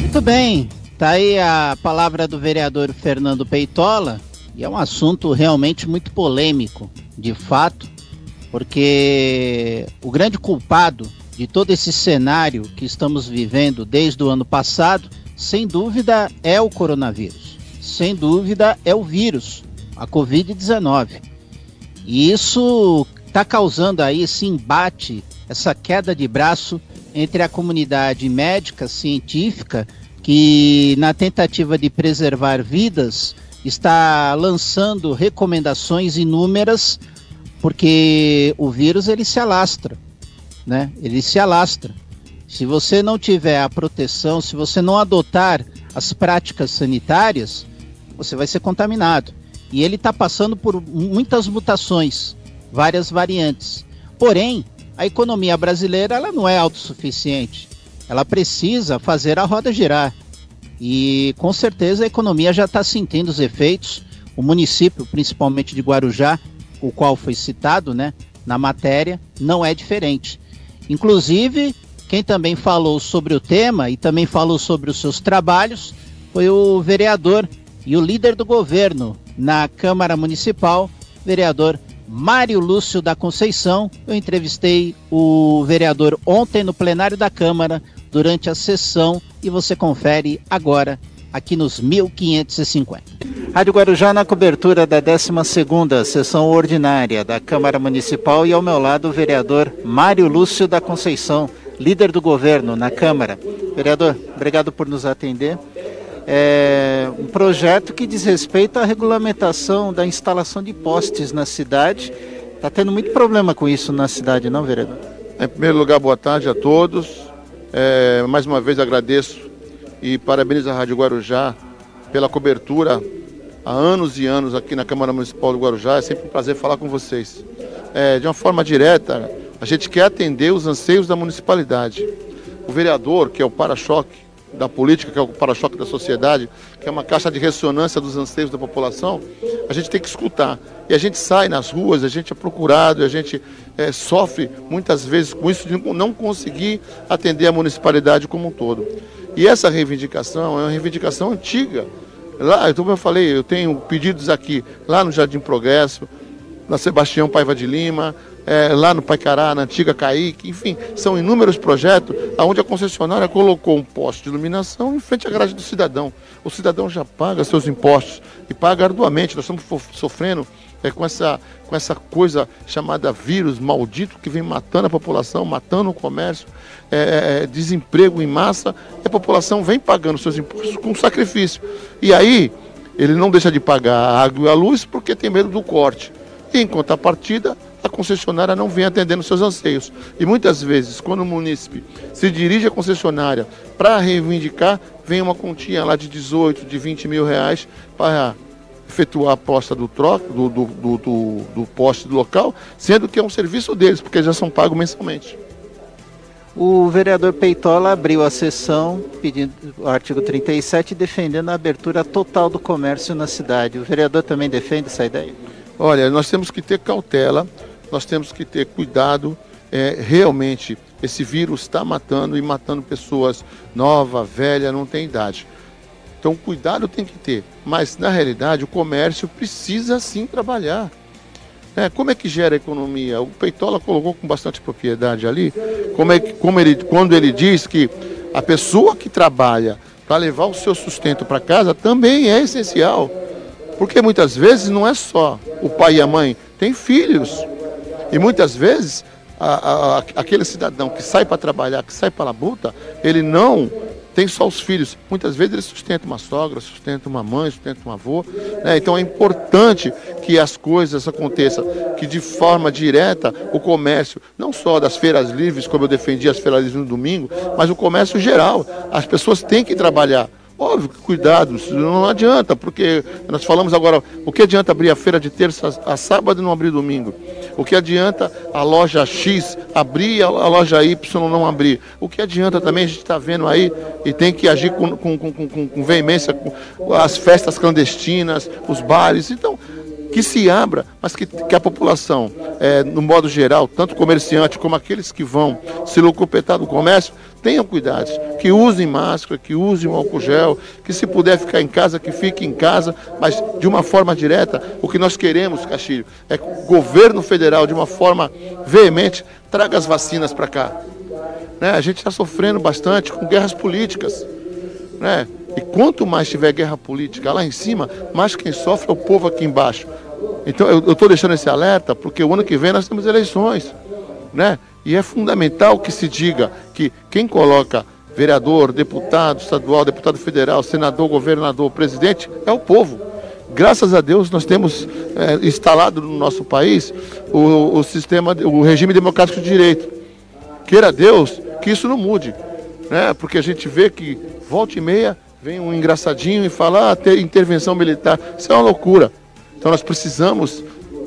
Muito bem, Tá aí a palavra do vereador Fernando Peitola, e é um assunto realmente muito polêmico, de fato, porque o grande culpado de todo esse cenário que estamos vivendo desde o ano passado, sem dúvida, é o coronavírus. Sem dúvida, é o vírus, a Covid-19. E isso está causando aí esse embate, essa queda de braço entre a comunidade médica, científica que, na tentativa de preservar vidas, está lançando recomendações inúmeras, porque o vírus ele se alastra, né? Ele se alastra. Se você não tiver a proteção, se você não adotar as práticas sanitárias, você vai ser contaminado. E ele está passando por muitas mutações, várias variantes. Porém, a economia brasileira ela não é autossuficiente ela precisa fazer a roda girar. E com certeza a economia já está sentindo os efeitos. O município, principalmente de Guarujá, o qual foi citado né, na matéria, não é diferente. Inclusive, quem também falou sobre o tema e também falou sobre os seus trabalhos foi o vereador E o líder do governo na Câmara Municipal, vereador Mário Lúcio da Conceição. Eu entrevistei o vereador ontem no plenário da Câmara durante a sessão e você confere agora aqui nos 1550. Rádio Guarujá na cobertura da 12ª sessão ordinária da Câmara Municipal e ao meu lado o vereador Mário Lúcio da Conceição, líder do governo na Câmara. Vereador, obrigado por nos atender. É um projeto que diz respeito à regulamentação da instalação de postes na cidade. Está tendo muito problema com isso na cidade, não, vereador? Em primeiro lugar, boa tarde a todos. É, mais uma vez agradeço e parabenizo a Rádio Guarujá pela cobertura há anos e anos aqui na Câmara Municipal do Guarujá. É sempre um prazer falar com vocês. É, de uma forma direta, a gente quer atender os anseios da municipalidade. O vereador, que é o para-choque da política, que é o para-choque da sociedade, que é uma caixa de ressonância dos anseios da população, a gente tem que escutar. E a gente sai nas ruas, a gente é procurado, a gente é, sofre muitas vezes com isso de não conseguir atender a municipalidade como um todo. E essa reivindicação é uma reivindicação antiga. Lá, como eu falei, eu tenho pedidos aqui, lá no Jardim Progresso, na Sebastião Paiva de Lima, é, lá no Paicará, na antiga Caíque, enfim, são inúmeros projetos onde a concessionária colocou um poste de iluminação em frente à garagem do cidadão. O cidadão já paga seus impostos e paga arduamente. Nós estamos sofrendo é, com, essa, com essa coisa chamada vírus maldito que vem matando a população, matando o comércio, é, é, é, desemprego em massa, a população vem pagando seus impostos com sacrifício. E aí ele não deixa de pagar a água e a luz porque tem medo do corte. E em contrapartida, a concessionária não vem atendendo seus anseios. E muitas vezes, quando o munícipe se dirige à concessionária para reivindicar, vem uma continha lá de 18, de 20 mil reais para efetuar a posta do, troca, do, do, do, do, do poste do local, sendo que é um serviço deles, porque já são pagos mensalmente. O vereador Peitola abriu a sessão pedindo o artigo 37 defendendo a abertura total do comércio na cidade. O vereador também defende essa ideia? Olha, nós temos que ter cautela, nós temos que ter cuidado. É, realmente, esse vírus está matando e matando pessoas nova, velha, não tem idade. Então, cuidado tem que ter. Mas, na realidade, o comércio precisa sim trabalhar. É, como é que gera a economia? O Peitola colocou com bastante propriedade ali, como é que, como ele, quando ele diz que a pessoa que trabalha para levar o seu sustento para casa também é essencial. Porque muitas vezes não é só o pai e a mãe, tem filhos. E muitas vezes a, a, aquele cidadão que sai para trabalhar, que sai para a labuta, ele não tem só os filhos. Muitas vezes ele sustenta uma sogra, sustenta uma mãe, sustenta um avô. Né? Então é importante que as coisas aconteçam, que de forma direta o comércio, não só das feiras livres, como eu defendi as feiras livres no domingo, mas o comércio geral. As pessoas têm que trabalhar. Óbvio que cuidados, não adianta, porque nós falamos agora, o que adianta abrir a feira de terça a sábado e não abrir domingo? O que adianta a loja X abrir e a loja Y não abrir? O que adianta também, a gente está vendo aí, e tem que agir com, com, com, com, veemência, com as festas clandestinas, os bares. Então, que se abra, mas que, que a população, é, no modo geral, tanto comerciante como aqueles que vão se locupetar do comércio, tenham cuidados, que usem máscara, que usem álcool gel, que se puder ficar em casa, que fique em casa, mas de uma forma direta, o que nós queremos, Castilho, é que o governo federal, de uma forma veemente, traga as vacinas para cá. Né? A gente está sofrendo bastante com guerras políticas. Né? E quanto mais tiver guerra política lá em cima, mais quem sofre é o povo aqui embaixo. Então eu estou deixando esse alerta porque o ano que vem nós temos eleições. Né? E é fundamental que se diga que quem coloca vereador, deputado estadual, deputado federal, senador, governador, presidente, é o povo. Graças a Deus nós temos é, instalado no nosso país o, o sistema, o regime democrático de direito. Queira Deus que isso não mude, né? Porque a gente vê que volta e meia vem um engraçadinho e fala, ah, ter intervenção militar. Isso é uma loucura. Então nós precisamos,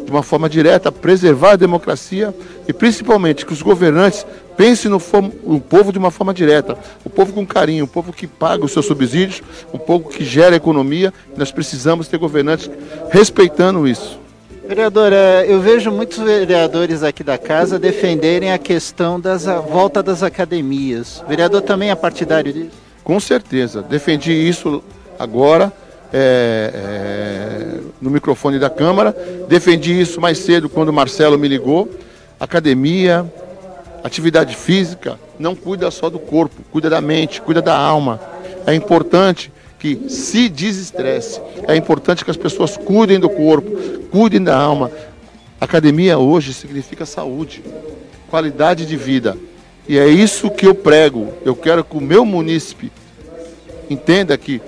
de uma forma direta, preservar a democracia e principalmente que os governantes pensem no, no povo de uma forma direta, o povo com carinho, o povo que paga os seus subsídios, o povo que gera a economia. Nós precisamos ter governantes respeitando isso. Vereador, é, eu vejo muitos vereadores aqui da casa defenderem a questão da volta das academias. O vereador também é partidário disso? Com certeza. Defendi isso agora, é, é, no microfone da Câmara. Defendi isso mais cedo quando o Marcelo me ligou. Academia, atividade física, não cuida só do corpo, cuida da mente, cuida da alma. É importante que se desestresse. É importante que as pessoas cuidem do corpo, cuidem da alma. Academia hoje significa saúde, qualidade de vida. E é isso que eu prego. Eu quero que o meu munícipe entenda que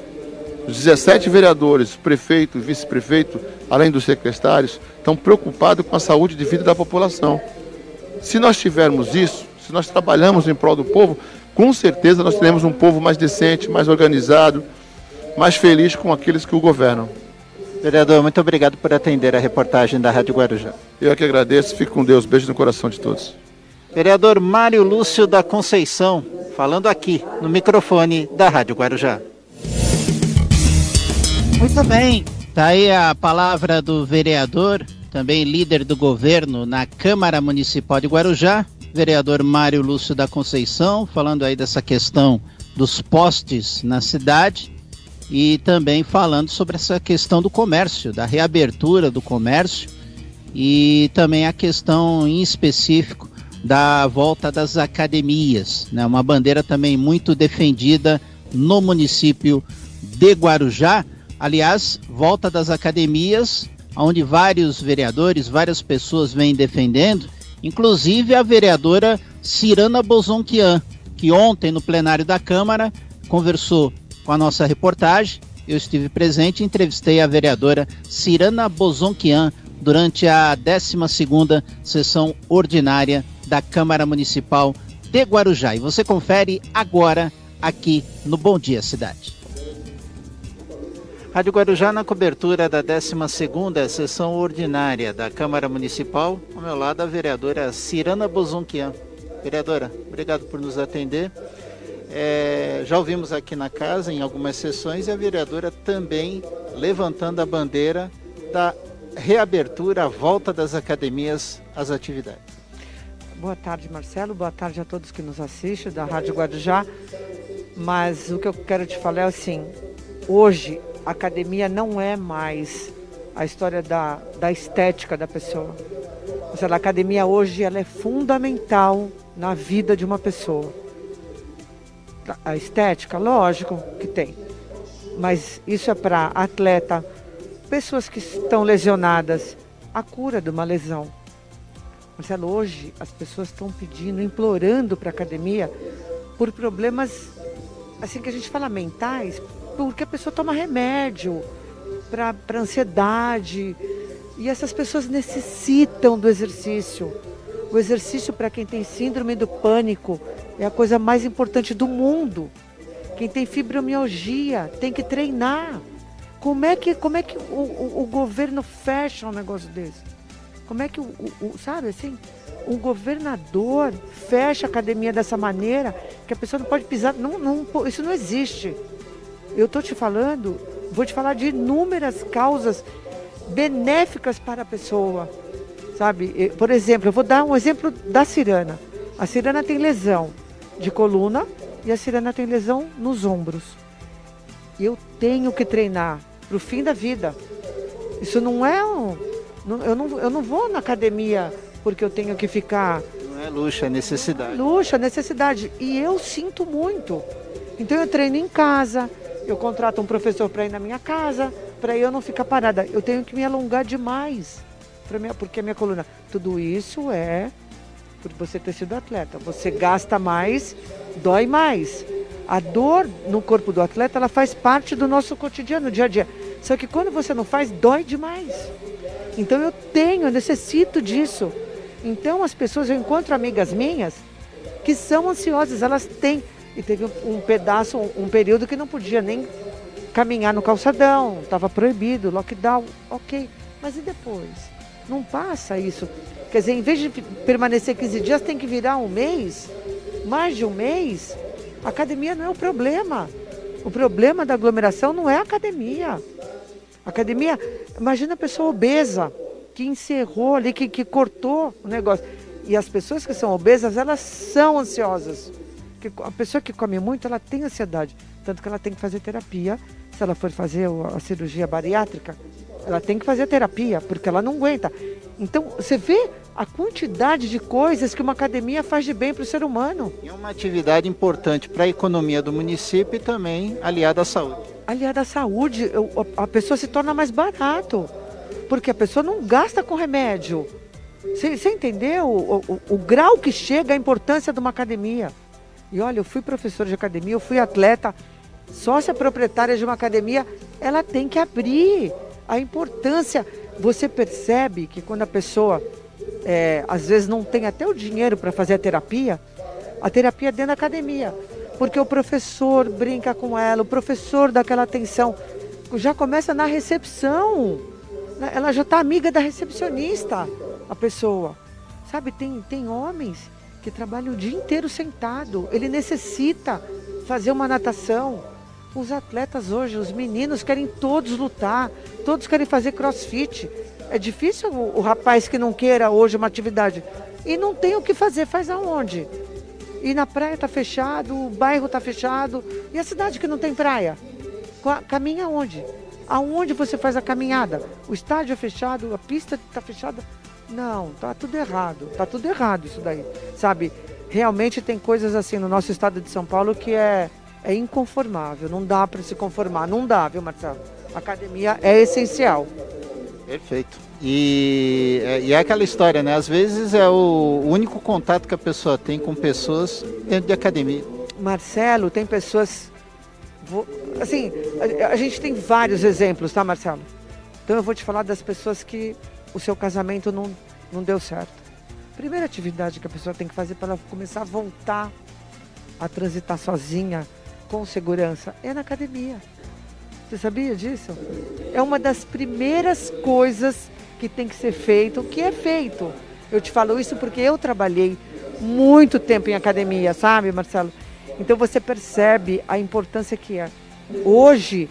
os 17 vereadores, prefeito vice-prefeito, além dos secretários, estão preocupados com a saúde de vida da população. Se nós tivermos isso, se nós trabalhamos em prol do povo, com certeza nós teremos um povo mais decente, mais organizado, mais feliz com aqueles que o governam. Vereador, muito obrigado por atender a reportagem da Rádio Guarujá. Eu é que agradeço, fico com Deus, beijo no coração de todos. Vereador Mário Lúcio da Conceição, falando aqui no microfone da Rádio Guarujá. Muito bem, tá aí a palavra do vereador, também líder do governo na Câmara Municipal de Guarujá, vereador Mário Lúcio da Conceição, falando aí dessa questão dos postes na cidade e também falando sobre essa questão do comércio, da reabertura do comércio e também a questão em específico da volta das academias, né? Uma bandeira também muito defendida no município de Guarujá. Aliás, volta das academias, onde vários vereadores, várias pessoas vêm defendendo, inclusive a vereadora Cirana Bozonquian, que ontem no plenário da Câmara conversou com a nossa reportagem. Eu estive presente e entrevistei a vereadora Cirana Bozonquian durante a 12ª sessão ordinária da Câmara Municipal de Guarujá. E você confere agora aqui no Bom Dia Cidade. Rádio Guarujá na cobertura da 12ª sessão ordinária da Câmara Municipal. Ao meu lado a vereadora Cirana Bozonquian. Vereadora, obrigado por nos atender. É, já ouvimos aqui na casa em algumas sessões e a vereadora também levantando a bandeira da reabertura, a volta das academias às atividades. Boa tarde, Marcelo. Boa tarde a todos que nos assistem da Rádio Guarujá. Mas o que eu quero te falar é assim: hoje a academia não é mais a história da, da estética da pessoa. Seja, a academia hoje ela é fundamental na vida de uma pessoa a estética, lógico que tem. Mas isso é para atleta, pessoas que estão lesionadas, a cura de uma lesão. Marcelo, hoje as pessoas estão pedindo, implorando para a academia por problemas, assim que a gente fala mentais, porque a pessoa toma remédio para ansiedade. E essas pessoas necessitam do exercício. O exercício para quem tem síndrome do pânico é a coisa mais importante do mundo. Quem tem fibromialgia tem que treinar. Como é que, como é que o, o, o governo fecha um negócio desse? Como é que o, o, sabe assim, um governador fecha a academia dessa maneira que a pessoa não pode pisar, não, não, isso não existe. Eu estou te falando, vou te falar de inúmeras causas benéficas para a pessoa, sabe? Por exemplo, eu vou dar um exemplo da Cirana. A Cirana tem lesão de coluna e a Sirena tem lesão nos ombros. Eu tenho que treinar para o fim da vida. Isso não é um. Eu, não, eu não vou na academia porque eu tenho que ficar. Não é luxo, é necessidade. Luxo, é necessidade. E eu sinto muito. Então eu treino em casa, eu contrato um professor para ir na minha casa, para eu não ficar parada. Eu tenho que me alongar demais, minha, porque a minha coluna. Tudo isso é por você ter sido atleta. Você gasta mais, dói mais. A dor no corpo do atleta, ela faz parte do nosso cotidiano, dia a dia. Só que quando você não faz, dói demais. Então eu tenho, eu necessito disso. Então as pessoas, eu encontro amigas minhas que são ansiosas, elas têm. E teve um, pedaço, um, um período que não podia nem caminhar no calçadão, estava proibido, lockdown, ok. Mas e depois? Não passa isso. Quer dizer, em vez de permanecer 15 dias, tem que virar um mês, mais de um mês. A academia não é o problema. O problema da aglomeração não é a academia. A academia, imagina a pessoa obesa, que encerrou ali, que, que cortou o negócio. E as pessoas que são obesas, elas são ansiosas. A pessoa que come muito, ela tem ansiedade. Tanto que ela tem que fazer terapia se ela for fazer a cirurgia bariátrica, ela tem que fazer terapia, porque ela não aguenta. Então, você vê a quantidade de coisas que uma academia faz de bem para o ser humano. É uma atividade importante para a economia do município e também aliada à saúde. Aliada à saúde, a pessoa se torna mais barato, porque a pessoa não gasta com remédio. Você, você entendeu o, o, o grau que chega a importância de uma academia? E olha, eu fui professor de academia, eu fui atleta, sócia proprietária de uma academia, ela tem que abrir a importância. Você percebe que quando a pessoa é, às vezes não tem até o dinheiro para fazer a terapia, a terapia é dentro da academia. Porque o professor brinca com ela, o professor dá aquela atenção. Já começa na recepção. Ela já está amiga da recepcionista, a pessoa. Sabe, tem, tem homens que trabalham o dia inteiro sentado. Ele necessita fazer uma natação. Os atletas hoje, os meninos querem todos lutar, todos querem fazer crossfit. É difícil o, o rapaz que não queira hoje uma atividade. E não tem o que fazer, faz aonde? E na praia está fechado, o bairro está fechado. E a cidade que não tem praia? Caminha aonde? Aonde você faz a caminhada? O estádio é fechado, a pista está fechada? Não, tá tudo errado. Tá tudo errado isso daí. Sabe? Realmente tem coisas assim no nosso estado de São Paulo que é, é inconformável. Não dá para se conformar. Não dá, viu, Marcelo? A academia é essencial. Perfeito. E, é, e é aquela história, né? Às vezes é o único contato que a pessoa tem com pessoas dentro de academia. Marcelo, tem pessoas. Assim, a, a gente tem vários exemplos, tá, Marcelo? Então eu vou te falar das pessoas que o seu casamento não, não deu certo. Primeira atividade que a pessoa tem que fazer para ela começar a voltar a transitar sozinha, com segurança, é na academia. Você sabia disso? É uma das primeiras coisas que tem que ser feito, que é feito. Eu te falo isso porque eu trabalhei muito tempo em academia, sabe, Marcelo? Então você percebe a importância que é. Hoje,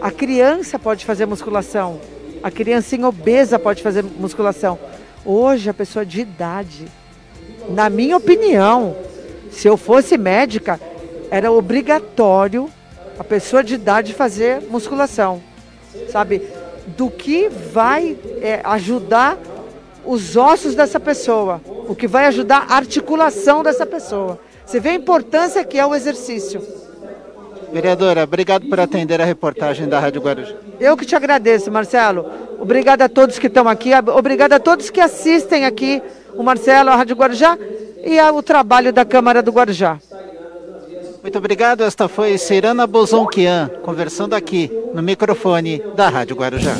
a criança pode fazer musculação, a criancinha obesa pode fazer musculação. Hoje, a pessoa de idade, na minha opinião, se eu fosse médica, era obrigatório a pessoa de idade fazer musculação, sabe? Do que vai é, ajudar os ossos dessa pessoa, o que vai ajudar a articulação dessa pessoa. Você vê a importância que é o exercício. Vereadora, obrigado por atender a reportagem da Rádio Guarujá. Eu que te agradeço, Marcelo. Obrigado a todos que estão aqui, obrigado a todos que assistem aqui o Marcelo, a Rádio Guarujá e o trabalho da Câmara do Guarujá. Muito obrigado. Esta foi Serana Bozonquian, conversando aqui no microfone da Rádio Guarujá.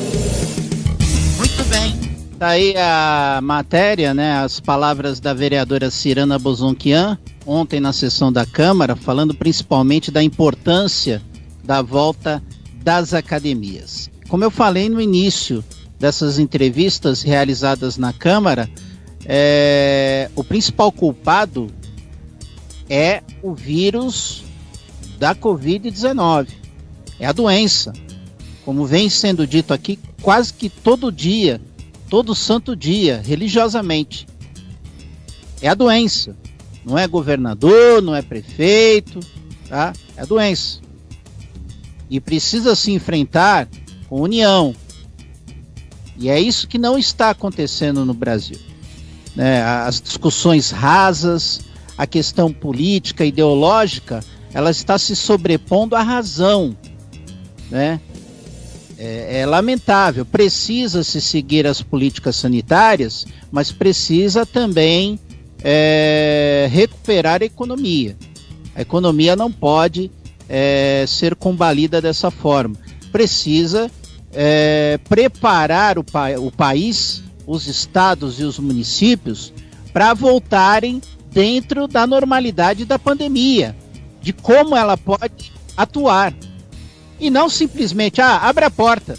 Muito bem. Daí tá a matéria, né, as palavras da vereadora Cirana Bozonquian, ontem na sessão da Câmara, falando principalmente da importância da volta das academias. Como eu falei no início dessas entrevistas realizadas na Câmara, é, o principal culpado é o vírus da Covid-19. É a doença. Como vem sendo dito aqui, quase que todo dia, todo santo dia, religiosamente. É a doença. Não é governador, não é prefeito, tá? É doença. E precisa se enfrentar com união. E é isso que não está acontecendo no Brasil. Né? As discussões rasas, a questão política, ideológica, ela está se sobrepondo à razão, né? É, é lamentável. Precisa se seguir as políticas sanitárias, mas precisa também é, recuperar a economia. A economia não pode é, ser combalida dessa forma. Precisa é, preparar o, pa o país, os estados e os municípios para voltarem dentro da normalidade da pandemia, de como ela pode atuar. E não simplesmente, ah, abre a porta.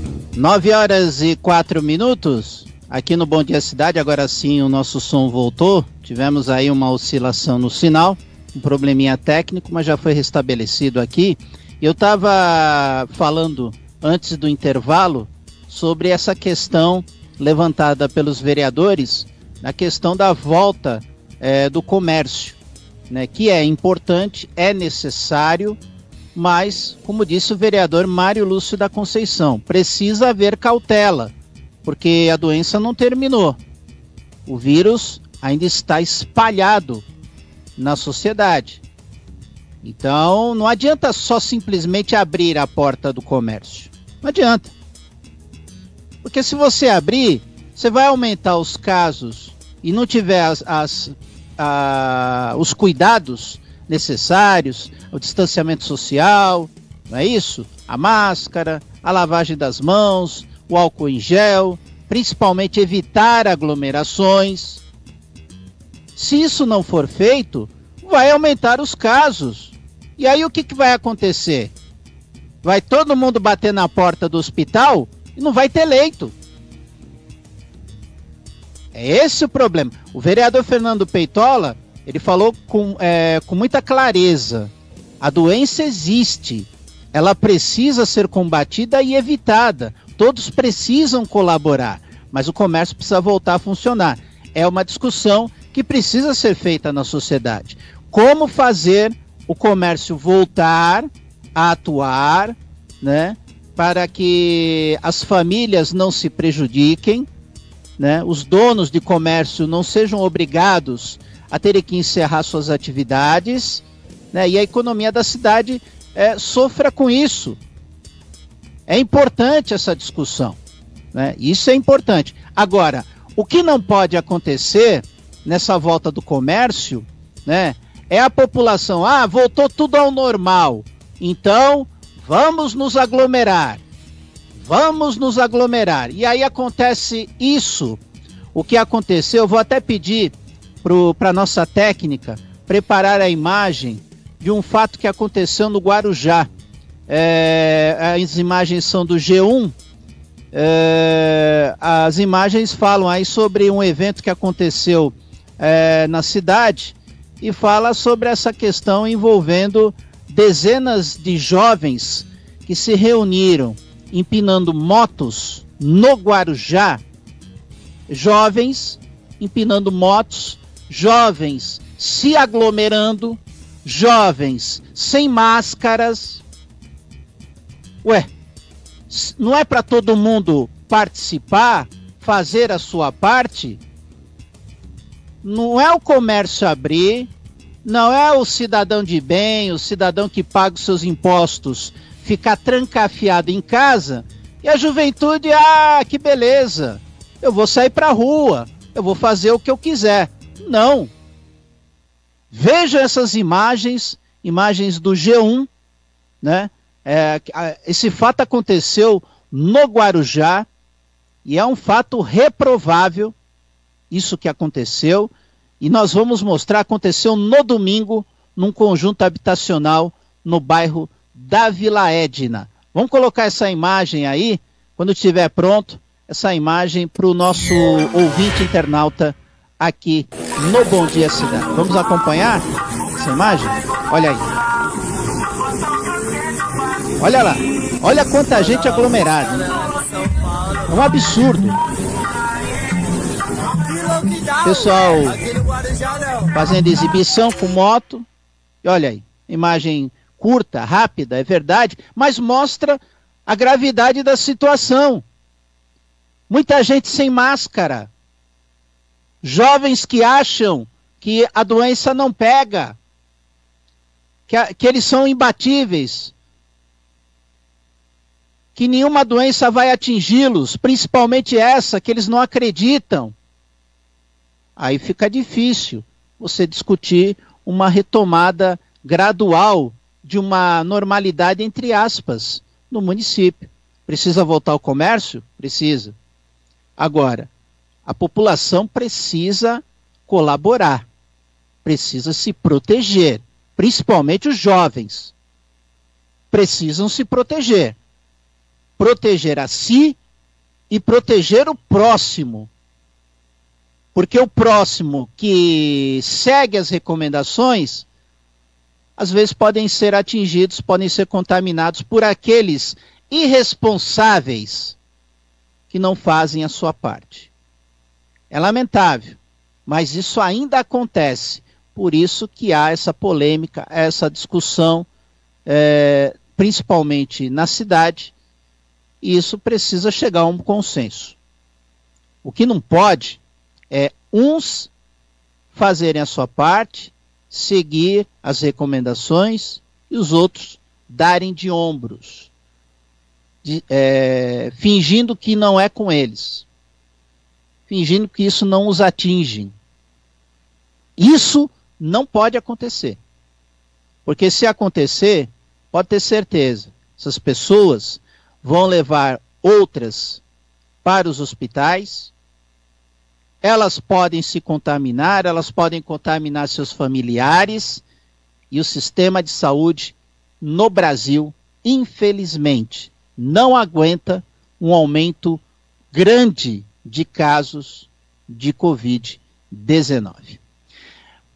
9 horas e 4 minutos. Aqui no Bom Dia Cidade, agora sim o nosso som voltou. Tivemos aí uma oscilação no sinal, um probleminha técnico, mas já foi restabelecido aqui. Eu estava falando antes do intervalo sobre essa questão levantada pelos vereadores, na questão da volta é, do comércio, né, que é importante, é necessário, mas, como disse o vereador Mário Lúcio da Conceição, precisa haver cautela porque a doença não terminou. O vírus ainda está espalhado na sociedade. Então, não adianta só simplesmente abrir a porta do comércio. Não adianta. Porque se você abrir, você vai aumentar os casos e não tiver as, as a, os cuidados necessários, o distanciamento social, não é isso? A máscara, a lavagem das mãos, o álcool em gel, principalmente evitar aglomerações. Se isso não for feito, vai aumentar os casos. E aí o que, que vai acontecer? Vai todo mundo bater na porta do hospital e não vai ter leito. É esse o problema. O vereador Fernando Peitola, ele falou com, é, com muita clareza. A doença existe. Ela precisa ser combatida e evitada. Todos precisam colaborar, mas o comércio precisa voltar a funcionar. É uma discussão que precisa ser feita na sociedade. Como fazer o comércio voltar a atuar, né? Para que as famílias não se prejudiquem, né? Os donos de comércio não sejam obrigados a terem que encerrar suas atividades, né? E a economia da cidade é, sofra com isso. É importante essa discussão. Né? Isso é importante. Agora, o que não pode acontecer nessa volta do comércio né, é a população, ah, voltou tudo ao normal. Então, vamos nos aglomerar. Vamos nos aglomerar. E aí acontece isso. O que aconteceu, eu vou até pedir para nossa técnica preparar a imagem de um fato que aconteceu no Guarujá. É, as imagens são do G1. É, as imagens falam aí sobre um evento que aconteceu é, na cidade e fala sobre essa questão envolvendo dezenas de jovens que se reuniram empinando motos no Guarujá. Jovens empinando motos, jovens se aglomerando, jovens sem máscaras, Ué, não é para todo mundo participar, fazer a sua parte? Não é o comércio abrir, não é o cidadão de bem, o cidadão que paga os seus impostos ficar trancafiado em casa e a juventude, ah, que beleza, eu vou sair para rua, eu vou fazer o que eu quiser. Não. Vejam essas imagens, imagens do G1, né? É, esse fato aconteceu no Guarujá e é um fato reprovável isso que aconteceu. E nós vamos mostrar, aconteceu no domingo, num conjunto habitacional no bairro da Vila Edna. Vamos colocar essa imagem aí, quando estiver pronto, essa imagem para o nosso ouvinte internauta aqui no Bom Dia Cidade. Vamos acompanhar essa imagem? Olha aí. Olha lá. Olha quanta gente aglomerada. Né? É um absurdo. Pessoal fazendo exibição com moto. E olha aí, imagem curta, rápida, é verdade, mas mostra a gravidade da situação. Muita gente sem máscara. Jovens que acham que a doença não pega, que, a, que eles são imbatíveis que nenhuma doença vai atingi-los, principalmente essa que eles não acreditam. Aí fica difícil você discutir uma retomada gradual de uma normalidade, entre aspas, no município. Precisa voltar ao comércio? Precisa. Agora, a população precisa colaborar, precisa se proteger, principalmente os jovens. Precisam se proteger. Proteger a si e proteger o próximo. Porque o próximo que segue as recomendações, às vezes podem ser atingidos, podem ser contaminados por aqueles irresponsáveis que não fazem a sua parte. É lamentável, mas isso ainda acontece. Por isso que há essa polêmica, essa discussão, é, principalmente na cidade, e isso precisa chegar a um consenso. O que não pode é uns fazerem a sua parte, seguir as recomendações e os outros darem de ombros, de, é, fingindo que não é com eles fingindo que isso não os atinge. Isso não pode acontecer. Porque se acontecer, pode ter certeza, essas pessoas vão levar outras para os hospitais, elas podem se contaminar, elas podem contaminar seus familiares, e o sistema de saúde no Brasil, infelizmente, não aguenta um aumento grande de casos de Covid-19.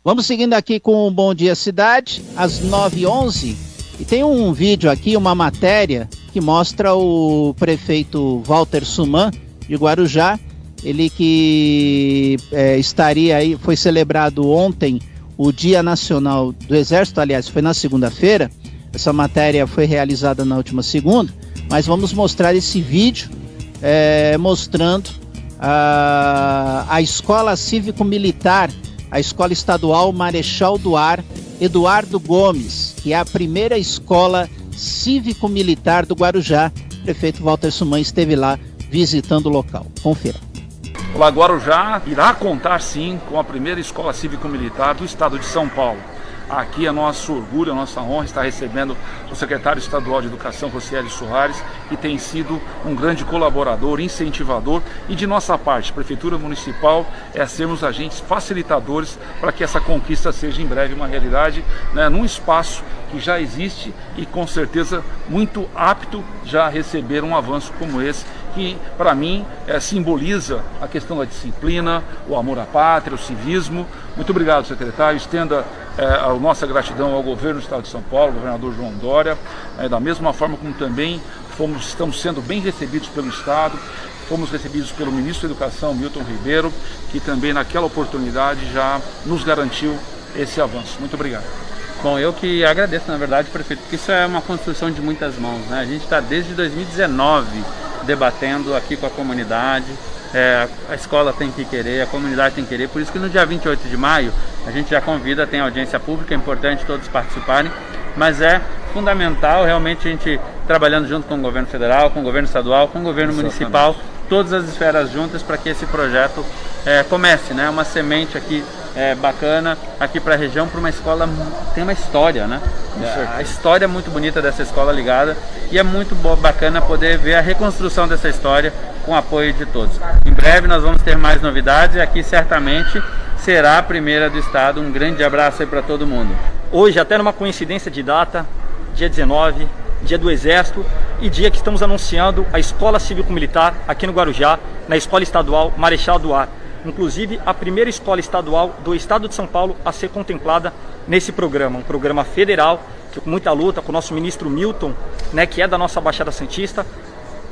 Vamos seguindo aqui com o Bom Dia Cidade, às 9h11. E tem um vídeo aqui, uma matéria, que mostra o prefeito Walter Suman, de Guarujá. Ele que é, estaria aí, foi celebrado ontem o Dia Nacional do Exército, aliás, foi na segunda-feira. Essa matéria foi realizada na última segunda, mas vamos mostrar esse vídeo é, mostrando a, a Escola Cívico-Militar, a Escola Estadual Marechal do Ar, Eduardo Gomes, que é a primeira escola cívico-militar do Guarujá. O prefeito Walter Suman esteve lá visitando o local. Confira. O Guarujá irá contar sim com a primeira escola cívico-militar do estado de São Paulo. Aqui é nosso orgulho, a nossa honra estar recebendo o secretário estadual de Educação, Rocieli Soares, que tem sido um grande colaborador, incentivador e de nossa parte, Prefeitura Municipal, é sermos agentes facilitadores para que essa conquista seja em breve uma realidade, né, num espaço que já existe e com certeza muito apto já a receber um avanço como esse que para mim é, simboliza a questão da disciplina, o amor à pátria, o civismo. Muito obrigado, secretário. Estenda é, a nossa gratidão ao governo do Estado de São Paulo, ao governador João Dória, é, da mesma forma como também fomos, estamos sendo bem recebidos pelo Estado, fomos recebidos pelo ministro da Educação, Milton Ribeiro, que também naquela oportunidade já nos garantiu esse avanço. Muito obrigado. Bom, eu que agradeço, na verdade, prefeito, porque isso é uma construção de muitas mãos. Né? A gente está desde 2019 debatendo aqui com a comunidade. É, a escola tem que querer, a comunidade tem que querer. Por isso que no dia 28 de maio a gente já convida, tem audiência pública, é importante todos participarem, mas é fundamental realmente a gente trabalhando junto com o governo federal, com o governo estadual, com o governo Exatamente. municipal, todas as esferas juntas para que esse projeto é, comece, né? Uma semente aqui é, bacana aqui para a região, para uma escola tem uma história, né? É, a história é muito bonita dessa escola ligada e é muito bacana poder ver a reconstrução dessa história com o apoio de todos. Em breve nós vamos ter mais novidades e aqui certamente será a primeira do estado. Um grande abraço aí para todo mundo. Hoje, até numa coincidência de data, dia 19, dia do Exército e dia que estamos anunciando a Escola Cívico-Militar aqui no Guarujá, na Escola Estadual Marechal do Ar inclusive a primeira escola estadual do estado de São Paulo a ser contemplada nesse programa, um programa federal, que com muita luta com o nosso ministro Milton, né, que é da nossa Baixada Santista,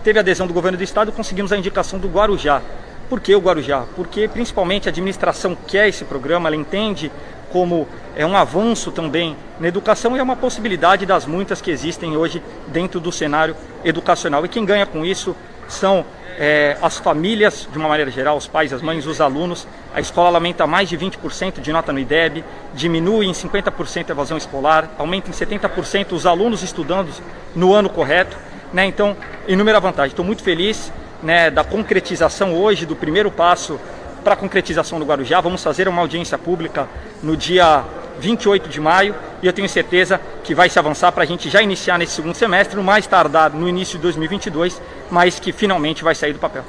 teve adesão do governo do estado e conseguimos a indicação do Guarujá. Por que o Guarujá? Porque principalmente a administração quer esse programa, ela entende como é um avanço também na educação e é uma possibilidade das muitas que existem hoje dentro do cenário educacional. E quem ganha com isso são é, as famílias, de uma maneira geral, os pais, as mães, os alunos. A escola lamenta mais de 20% de nota no IDEB, diminui em 50% a evasão escolar, aumenta em 70% os alunos estudando no ano correto. Né? Então, inúmera vantagem. Estou muito feliz né, da concretização hoje, do primeiro passo para a concretização do Guarujá. Vamos fazer uma audiência pública no dia 28 de maio, e eu tenho certeza que vai se avançar para a gente já iniciar nesse segundo semestre, no mais tardar no início de 2022, mas que finalmente vai sair do papel.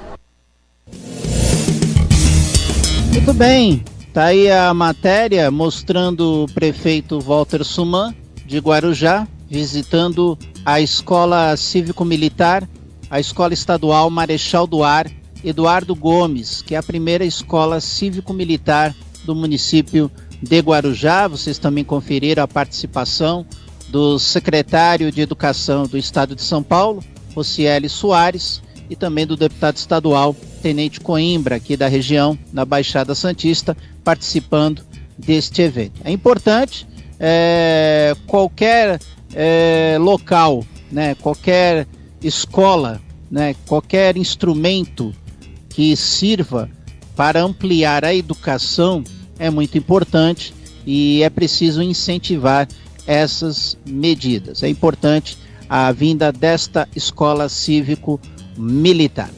Muito bem, tá aí a matéria mostrando o prefeito Walter Suman de Guarujá visitando a Escola Cívico-Militar, a Escola Estadual Marechal do Ar Eduardo Gomes, que é a primeira escola cívico-militar do município de Guarujá. Vocês também conferiram a participação do secretário de Educação do Estado de São Paulo, Rocieli Soares, e também do deputado estadual Tenente Coimbra, aqui da região, na Baixada Santista, participando deste evento. É importante é, qualquer é, local, né, qualquer escola, né, qualquer instrumento que sirva para ampliar a educação é muito importante e é preciso incentivar essas medidas. É importante a vinda desta escola cívico-militar.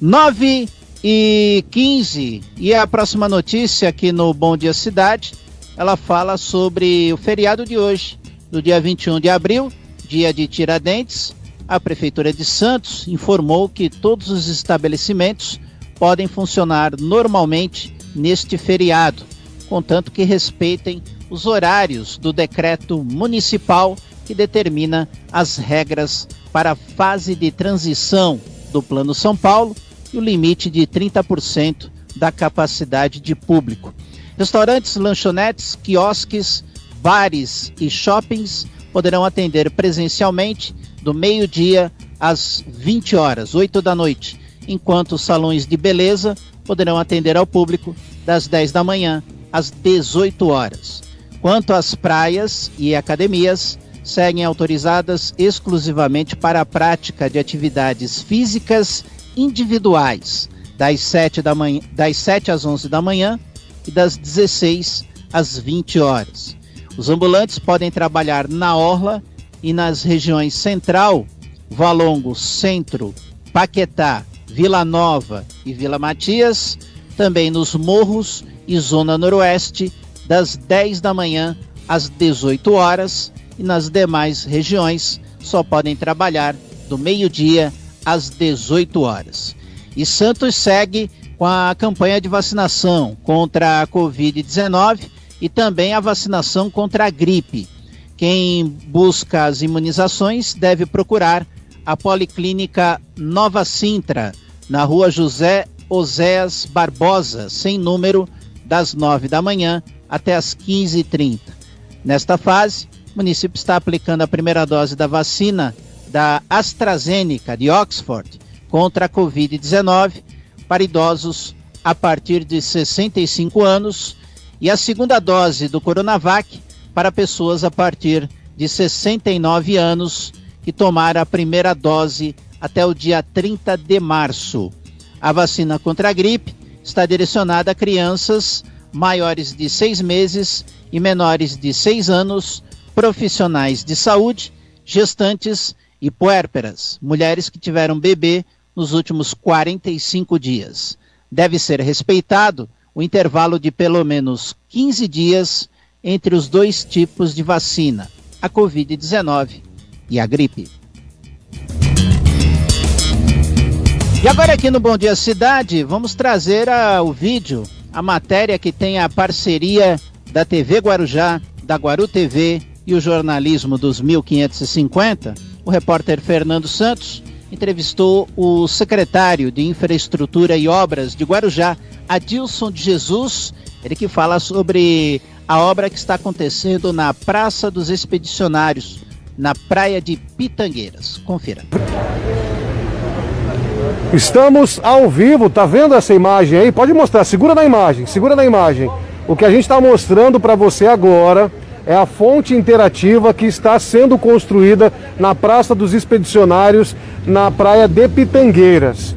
9 e 15 e a próxima notícia aqui no Bom Dia Cidade, ela fala sobre o feriado de hoje, no dia 21 de abril, dia de Tiradentes, a Prefeitura de Santos informou que todos os estabelecimentos podem funcionar normalmente neste feriado, contanto que respeitem os horários do decreto municipal que determina as regras para a fase de transição do Plano São Paulo e o limite de 30% da capacidade de público. Restaurantes, lanchonetes, quiosques, bares e shoppings poderão atender presencialmente do meio-dia às 20 horas, 8 da noite, enquanto os salões de beleza poderão atender ao público das 10 da manhã às 18 horas. Quanto às praias e academias, seguem autorizadas exclusivamente para a prática de atividades físicas individuais, das 7, da manhã, das 7 às 11 da manhã e das 16 às 20 horas. Os ambulantes podem trabalhar na orla e nas regiões Central, Valongo, Centro, Paquetá, Vila Nova e Vila Matias, também nos morros e zona noroeste, das 10 da manhã às 18 horas, e nas demais regiões só podem trabalhar do meio-dia às 18 horas. E Santos segue com a campanha de vacinação contra a Covid-19 e também a vacinação contra a gripe. Quem busca as imunizações deve procurar a Policlínica Nova Sintra, na rua José Oséas Barbosa, sem número, das 9 da manhã até as 15h30. Nesta fase, o município está aplicando a primeira dose da vacina da AstraZeneca de Oxford contra a Covid-19 para idosos a partir de 65 anos e a segunda dose do Coronavac para pessoas a partir de 69 anos que tomaram a primeira dose até o dia 30 de março. A vacina contra a gripe está direcionada a crianças maiores de seis meses e menores de seis anos, profissionais de saúde, gestantes e puérperas, mulheres que tiveram bebê nos últimos 45 dias. Deve ser respeitado o intervalo de pelo menos 15 dias entre os dois tipos de vacina, a Covid-19 e a gripe. E agora aqui no Bom Dia Cidade, vamos trazer a, o vídeo, a matéria que tem a parceria da TV Guarujá, da Guaru TV e o jornalismo dos 1550. O repórter Fernando Santos entrevistou o secretário de Infraestrutura e Obras de Guarujá, Adilson de Jesus, ele que fala sobre a obra que está acontecendo na Praça dos Expedicionários, na Praia de Pitangueiras. Confira. Estamos ao vivo, tá vendo essa imagem aí? Pode mostrar, segura na imagem, segura na imagem. O que a gente está mostrando para você agora é a fonte interativa que está sendo construída na Praça dos Expedicionários, na Praia de Pitangueiras.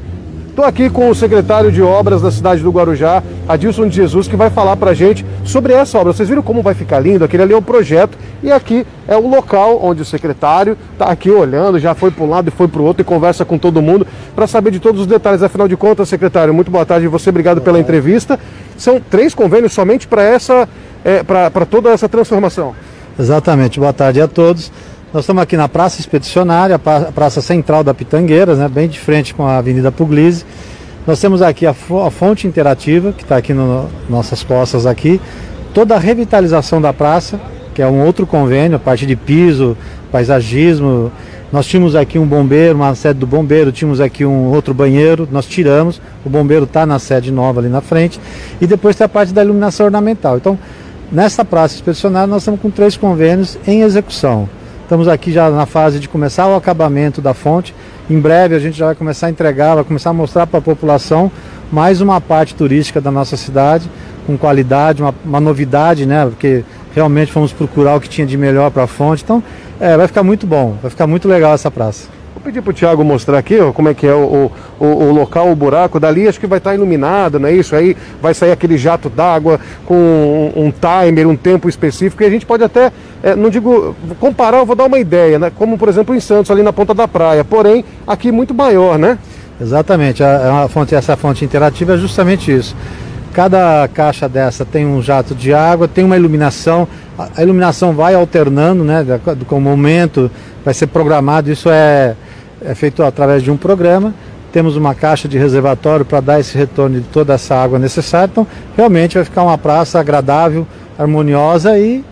Estou aqui com o secretário de obras da cidade do Guarujá, Adilson de Jesus, que vai falar para a gente sobre essa obra. Vocês viram como vai ficar lindo? Aquele ali é o projeto e aqui é o local onde o secretário está aqui olhando, já foi para um lado e foi para o outro e conversa com todo mundo para saber de todos os detalhes. Afinal de contas, secretário, muito boa tarde você, obrigado pela entrevista. São três convênios somente para essa é, para toda essa transformação. Exatamente, boa tarde a todos. Nós estamos aqui na Praça Expedicionária, a praça central da Pitangueiras, né, bem de frente com a Avenida Puglisi. Nós temos aqui a, fonte interativa, que está aqui nas no, nossas costas aqui, toda a revitalização da praça, que é um outro convênio, a parte de piso, paisagismo. Nós tínhamos aqui um bombeiro, uma sede do bombeiro, tínhamos aqui um outro banheiro, nós tiramos, o bombeiro está na sede nova ali na frente, e depois tem a parte da iluminação ornamental. Então, nessa praça expedicionária, nós estamos com três convênios em execução. Estamos aqui já na fase de começar o acabamento da fonte. Em breve a gente já vai começar a entregar, vai começar a mostrar para a população mais uma parte turística da nossa cidade, com qualidade, uma, uma novidade, né? Porque realmente fomos procurar o que tinha de melhor para a fonte. Então é, vai ficar muito bom, vai ficar muito legal essa praça. Vou pedir para o Thiago mostrar aqui ó, como é que é o, o, o, local, o buraco. Dali acho que vai estar iluminado, não é isso? Aí vai sair aquele jato d'água com um, um, timer, um tempo específico. E a gente pode até, é, não digo comparar, eu vou dar uma ideia, né? Como por exemplo em Santos, ali na ponta da praia. Porém, aqui muito maior, né? Exatamente. A, a fonte, essa fonte interativa é justamente isso. Cada caixa dessa tem um jato de água, tem uma iluminação. A iluminação vai alternando, né? Com o momento, vai ser programado. Isso é é feito através de um programa. Temos uma caixa de reservatório para dar esse retorno de toda essa água necessária. Então, realmente vai ficar uma praça agradável, harmoniosa e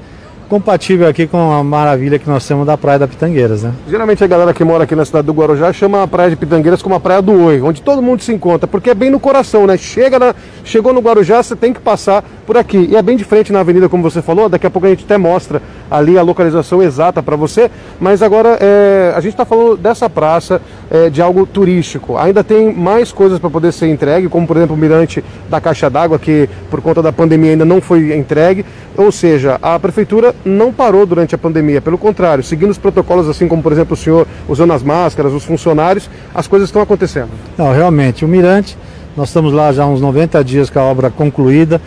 compatível aqui com a maravilha que nós temos da Praia da Pitangueiras, né? Geralmente a galera que mora aqui na cidade do Guarujá chama a Praia de Pitangueiras como a Praia do Oi, onde todo mundo se encontra, porque é bem no coração, né? Chega na, chegou no Guarujá, você tem que passar por aqui. E é bem de frente na avenida, como você falou, daqui a pouco a gente até mostra ali a localização exata para você, mas agora é, a gente está falando dessa praça é, de algo turístico. Ainda tem mais coisas para poder ser entregue, como por exemplo o mirante da caixa d'água, que por conta da pandemia ainda não foi entregue. Ou seja, a prefeitura não parou durante a pandemia, pelo contrário, seguindo os protocolos, assim como, por exemplo, o senhor usando as máscaras, os funcionários, as coisas estão acontecendo. Não, realmente, o Mirante, nós estamos lá já há uns 90 dias com a obra concluída,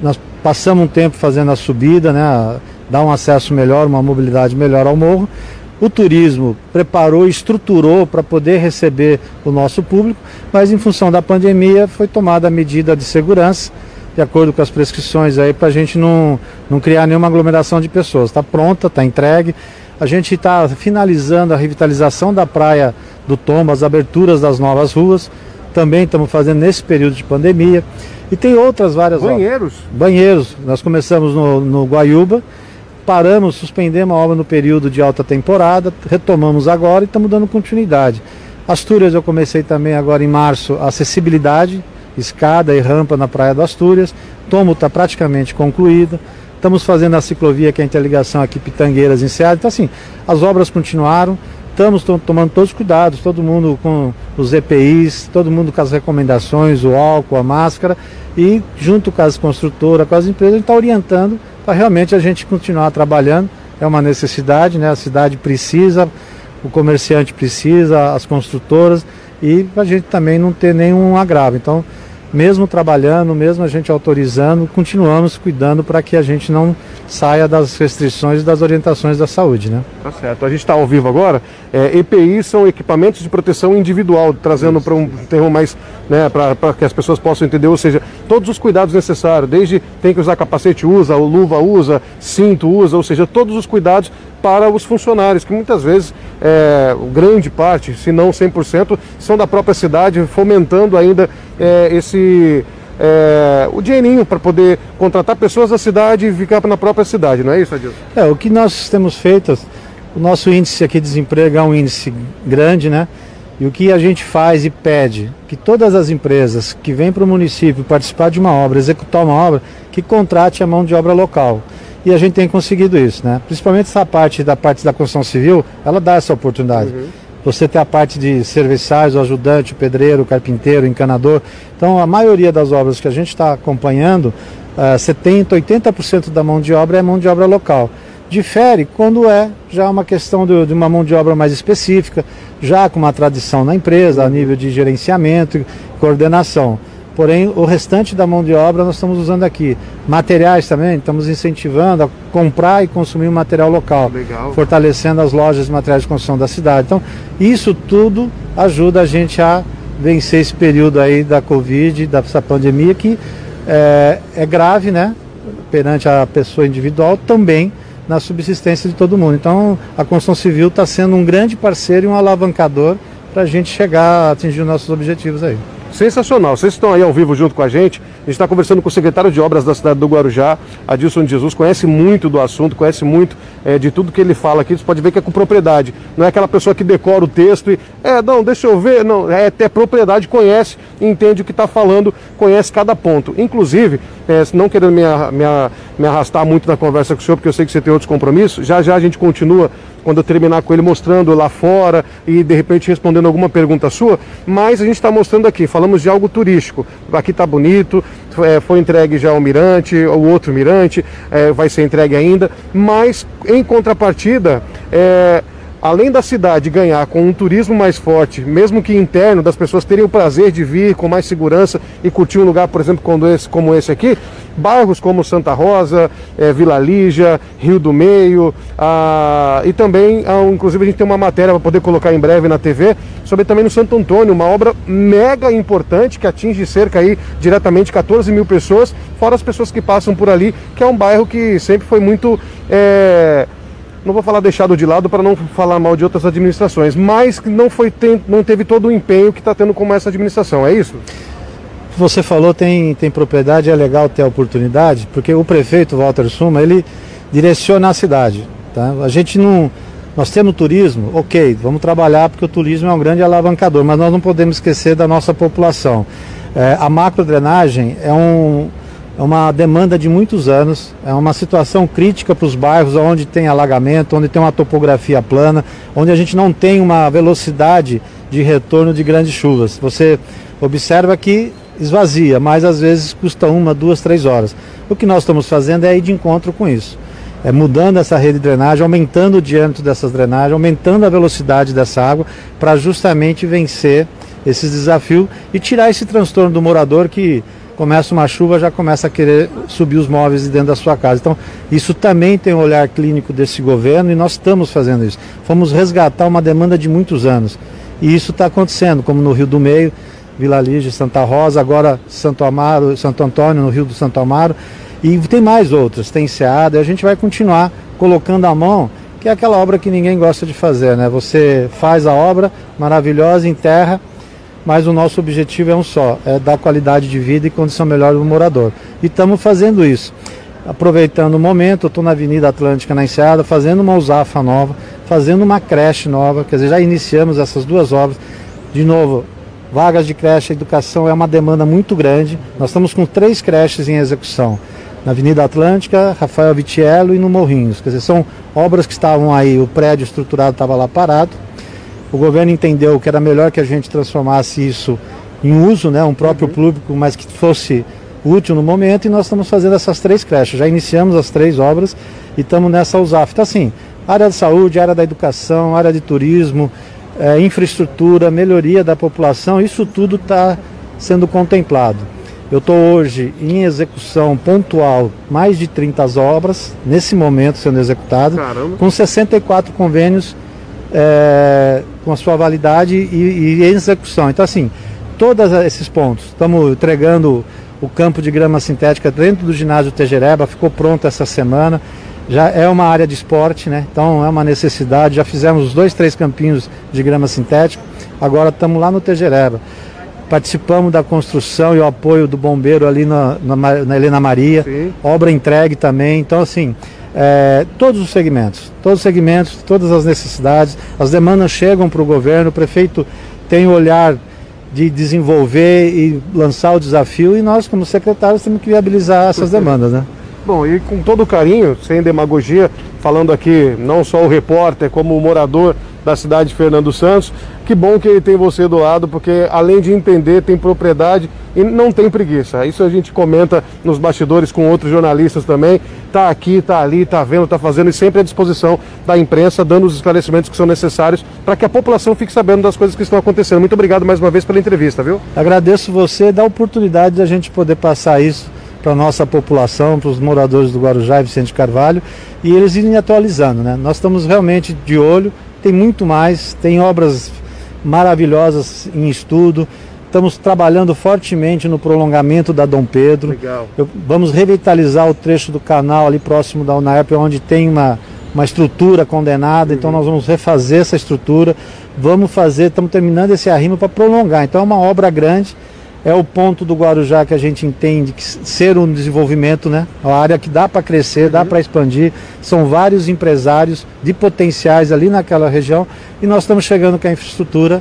nós passamos um tempo fazendo a subida, né, dar um acesso melhor, uma mobilidade melhor ao morro. O turismo preparou, estruturou para poder receber o nosso público, mas em função da pandemia foi tomada a medida de segurança de acordo com as prescrições aí, para a gente não, não criar nenhuma aglomeração de pessoas. Está pronta, está entregue. A gente está finalizando a revitalização da praia do Tombo, as aberturas das novas ruas. Também estamos fazendo nesse período de pandemia. E tem outras várias Banheiros? Obras. Banheiros. Nós começamos no, no Guaiúba, paramos, suspendemos a obra no período de alta temporada, retomamos agora e estamos dando continuidade. Astúrias eu comecei também agora em março, acessibilidade, escada e rampa na Praia das Astúrias. Tomo está praticamente concluída. Estamos fazendo a ciclovia, que é a interligação aqui Pitangueiras em Seara. Então, assim, as obras continuaram. Estamos tomando todos os cuidados, todo mundo com os EPIs, todo mundo com as recomendações, o álcool, a máscara. E junto com as construtoras, com as empresas, a gente está orientando para realmente a gente continuar trabalhando. É uma necessidade, né? A cidade precisa, o comerciante precisa, as construtoras e a gente também não ter nenhum agravo. Então, mesmo trabalhando, mesmo a gente autorizando, continuamos cuidando para que a gente não saia das restrições e das orientações da saúde, né? Tá certo. A gente está ao vivo agora. É, EPI são equipamentos de proteção individual, trazendo para um termo mais, né, para que as pessoas possam entender, ou seja, todos os cuidados necessários, desde tem que usar capacete, usa, luva usa, cinto usa, ou seja, todos os cuidados para os funcionários, que muitas vezes, é, grande parte, se não 100%, são da própria cidade, fomentando ainda é, esse é, o dinheirinho para poder contratar pessoas da cidade e ficar na própria cidade, não é isso, Adilson? É, o que nós temos feito, o nosso índice aqui de desemprego é um índice grande, né? E o que a gente faz e pede que todas as empresas que vêm para o município participar de uma obra, executar uma obra, que contrate a mão de obra local. E a gente tem conseguido isso, né? Principalmente essa parte da parte da construção civil, ela dá essa oportunidade. Uhum. Você tem a parte de serviçais, o ajudante, o pedreiro, o carpinteiro, o encanador. Então, a maioria das obras que a gente está acompanhando, uh, 70%, 80% da mão de obra é mão de obra local. Difere quando é já uma questão de, de uma mão de obra mais específica, já com uma tradição na empresa, a nível de gerenciamento e coordenação. Porém, o restante da mão de obra nós estamos usando aqui. Materiais também, estamos incentivando a comprar e consumir o material local, Legal. fortalecendo as lojas de materiais de construção da cidade. Então, isso tudo ajuda a gente a vencer esse período aí da Covid, dessa pandemia que é, é grave, né? perante a pessoa individual, também na subsistência de todo mundo. Então, a construção civil está sendo um grande parceiro e um alavancador para a gente chegar a atingir os nossos objetivos aí. Sensacional. Vocês estão aí ao vivo junto com a gente. Gente está conversando com o secretário de obras da cidade do Guarujá, Adilson Jesus, conhece muito do assunto, conhece muito é, de tudo que ele fala aqui. Você pode ver que é com propriedade. Não é aquela pessoa que decora o texto e, é, não, deixa eu ver. Não, é até propriedade, conhece, entende o que está falando, conhece cada ponto. Inclusive, é, não querendo me, me, me arrastar muito na conversa com o senhor, porque eu sei que você tem outros compromissos, já já a gente continua quando eu terminar com ele mostrando lá fora e de repente respondendo alguma pergunta sua, mas a gente está mostrando aqui, falamos de algo turístico. Aqui está bonito, foi entregue já o mirante, o outro mirante, é, vai ser entregue ainda, mas em contrapartida, é, além da cidade ganhar com um turismo mais forte, mesmo que interno, das pessoas terem o prazer de vir com mais segurança e curtir um lugar, por exemplo, como esse, como esse aqui, bairros como Santa Rosa, é, Vila Lígia, Rio do Meio, ah, e também, ah, inclusive, a gente tem uma matéria para poder colocar em breve na TV sobre também no Santo Antônio, uma obra mega importante que atinge cerca aí diretamente 14 mil pessoas, fora as pessoas que passam por ali, que é um bairro que sempre foi muito. É, não vou falar deixado de lado para não falar mal de outras administrações, mas que não, foi, tem, não teve todo o empenho que está tendo com essa administração, é isso? Você falou tem, tem propriedade, é legal ter a oportunidade, porque o prefeito Walter Suma, ele direciona a cidade. Tá? A gente não. Nós temos turismo, ok, vamos trabalhar porque o turismo é um grande alavancador, mas nós não podemos esquecer da nossa população. É, a macrodrenagem é um, é uma demanda de muitos anos, é uma situação crítica para os bairros onde tem alagamento, onde tem uma topografia plana, onde a gente não tem uma velocidade de retorno de grandes chuvas. Você observa que esvazia, mas às vezes custa uma, duas, três horas. O que nós estamos fazendo é ir de encontro com isso. É mudando essa rede de drenagem, aumentando o diâmetro dessas drenagens, aumentando a velocidade dessa água, para justamente vencer esses desafios e tirar esse transtorno do morador que começa uma chuva, já começa a querer subir os móveis de dentro da sua casa. Então, isso também tem um olhar clínico desse governo e nós estamos fazendo isso. Fomos resgatar uma demanda de muitos anos. E isso está acontecendo, como no Rio do Meio, Vila Lígia, Santa Rosa, agora Santo Amaro, Santo Antônio, no Rio do Santo Amaro. E tem mais outras, tem Seada, e a gente vai continuar colocando a mão, que é aquela obra que ninguém gosta de fazer, né? Você faz a obra maravilhosa, enterra, mas o nosso objetivo é um só, é dar qualidade de vida e condição melhor do morador. E estamos fazendo isso. Aproveitando o momento, estou na Avenida Atlântica, na Enseada, fazendo uma usafa nova, fazendo uma creche nova, quer dizer, já iniciamos essas duas obras. De novo, vagas de creche, educação é uma demanda muito grande. Nós estamos com três creches em execução. Na Avenida Atlântica, Rafael Vitiello e no Morrinhos. Quer dizer, são obras que estavam aí, o prédio estruturado estava lá parado o governo entendeu que era melhor que a gente transformasse isso em uso, né, um próprio uhum. público, mas que fosse útil no momento, e nós estamos fazendo essas três creches. Já iniciamos as três obras e estamos nessa USAF. Então, assim, área de saúde, área da educação, área de turismo, é, infraestrutura, melhoria da população, isso tudo está sendo contemplado. Eu estou hoje em execução pontual mais de 30 obras, nesse momento sendo executado, Caramba. com 64 convênios é, com a sua validade e, e execução. Então, assim, todos esses pontos, estamos entregando o campo de grama sintética dentro do ginásio Tejereba, ficou pronto essa semana. Já é uma área de esporte, né? Então é uma necessidade. Já fizemos os dois, três campinhos de grama sintética. Agora estamos lá no Tejereba. Participamos da construção e o apoio do bombeiro ali na, na, na Helena Maria. Sim. Obra entregue também. Então, assim, é, todos os segmentos, todos os segmentos, todas as necessidades, as demandas chegam para o governo, o prefeito tem o olhar de desenvolver e lançar o desafio e nós, como secretários, temos que viabilizar essas demandas, né? Bom, e com todo carinho, sem demagogia, falando aqui não só o repórter, como o morador da cidade de Fernando Santos. Que bom que ele tem você do lado, porque além de entender, tem propriedade e não tem preguiça. Isso a gente comenta nos bastidores com outros jornalistas também. Tá aqui, tá ali, tá vendo, tá fazendo e sempre à disposição da imprensa, dando os esclarecimentos que são necessários para que a população fique sabendo das coisas que estão acontecendo. Muito obrigado mais uma vez pela entrevista, viu? Agradeço você da oportunidade de a gente poder passar isso para a nossa população, para os moradores do Guarujá e Vicente Carvalho, e eles irem atualizando. Né? Nós estamos realmente de olho, tem muito mais, tem obras maravilhosas em estudo, Estamos trabalhando fortemente no prolongamento da Dom Pedro. Legal. Eu- vamos revitalizar o trecho do canal ali próximo da UNAEP, onde tem uma, uma estrutura condenada. Então nós vamos refazer essa estrutura. Vamos fazer, estamos terminando esse arrimo para prolongar. Então é uma obra grande. É o ponto do Guarujá que a gente entende que ser um desenvolvimento, né? Uma área que dá para crescer, dá para expandir. São vários empresários de potenciais ali naquela região e nós estamos chegando com a infraestrutura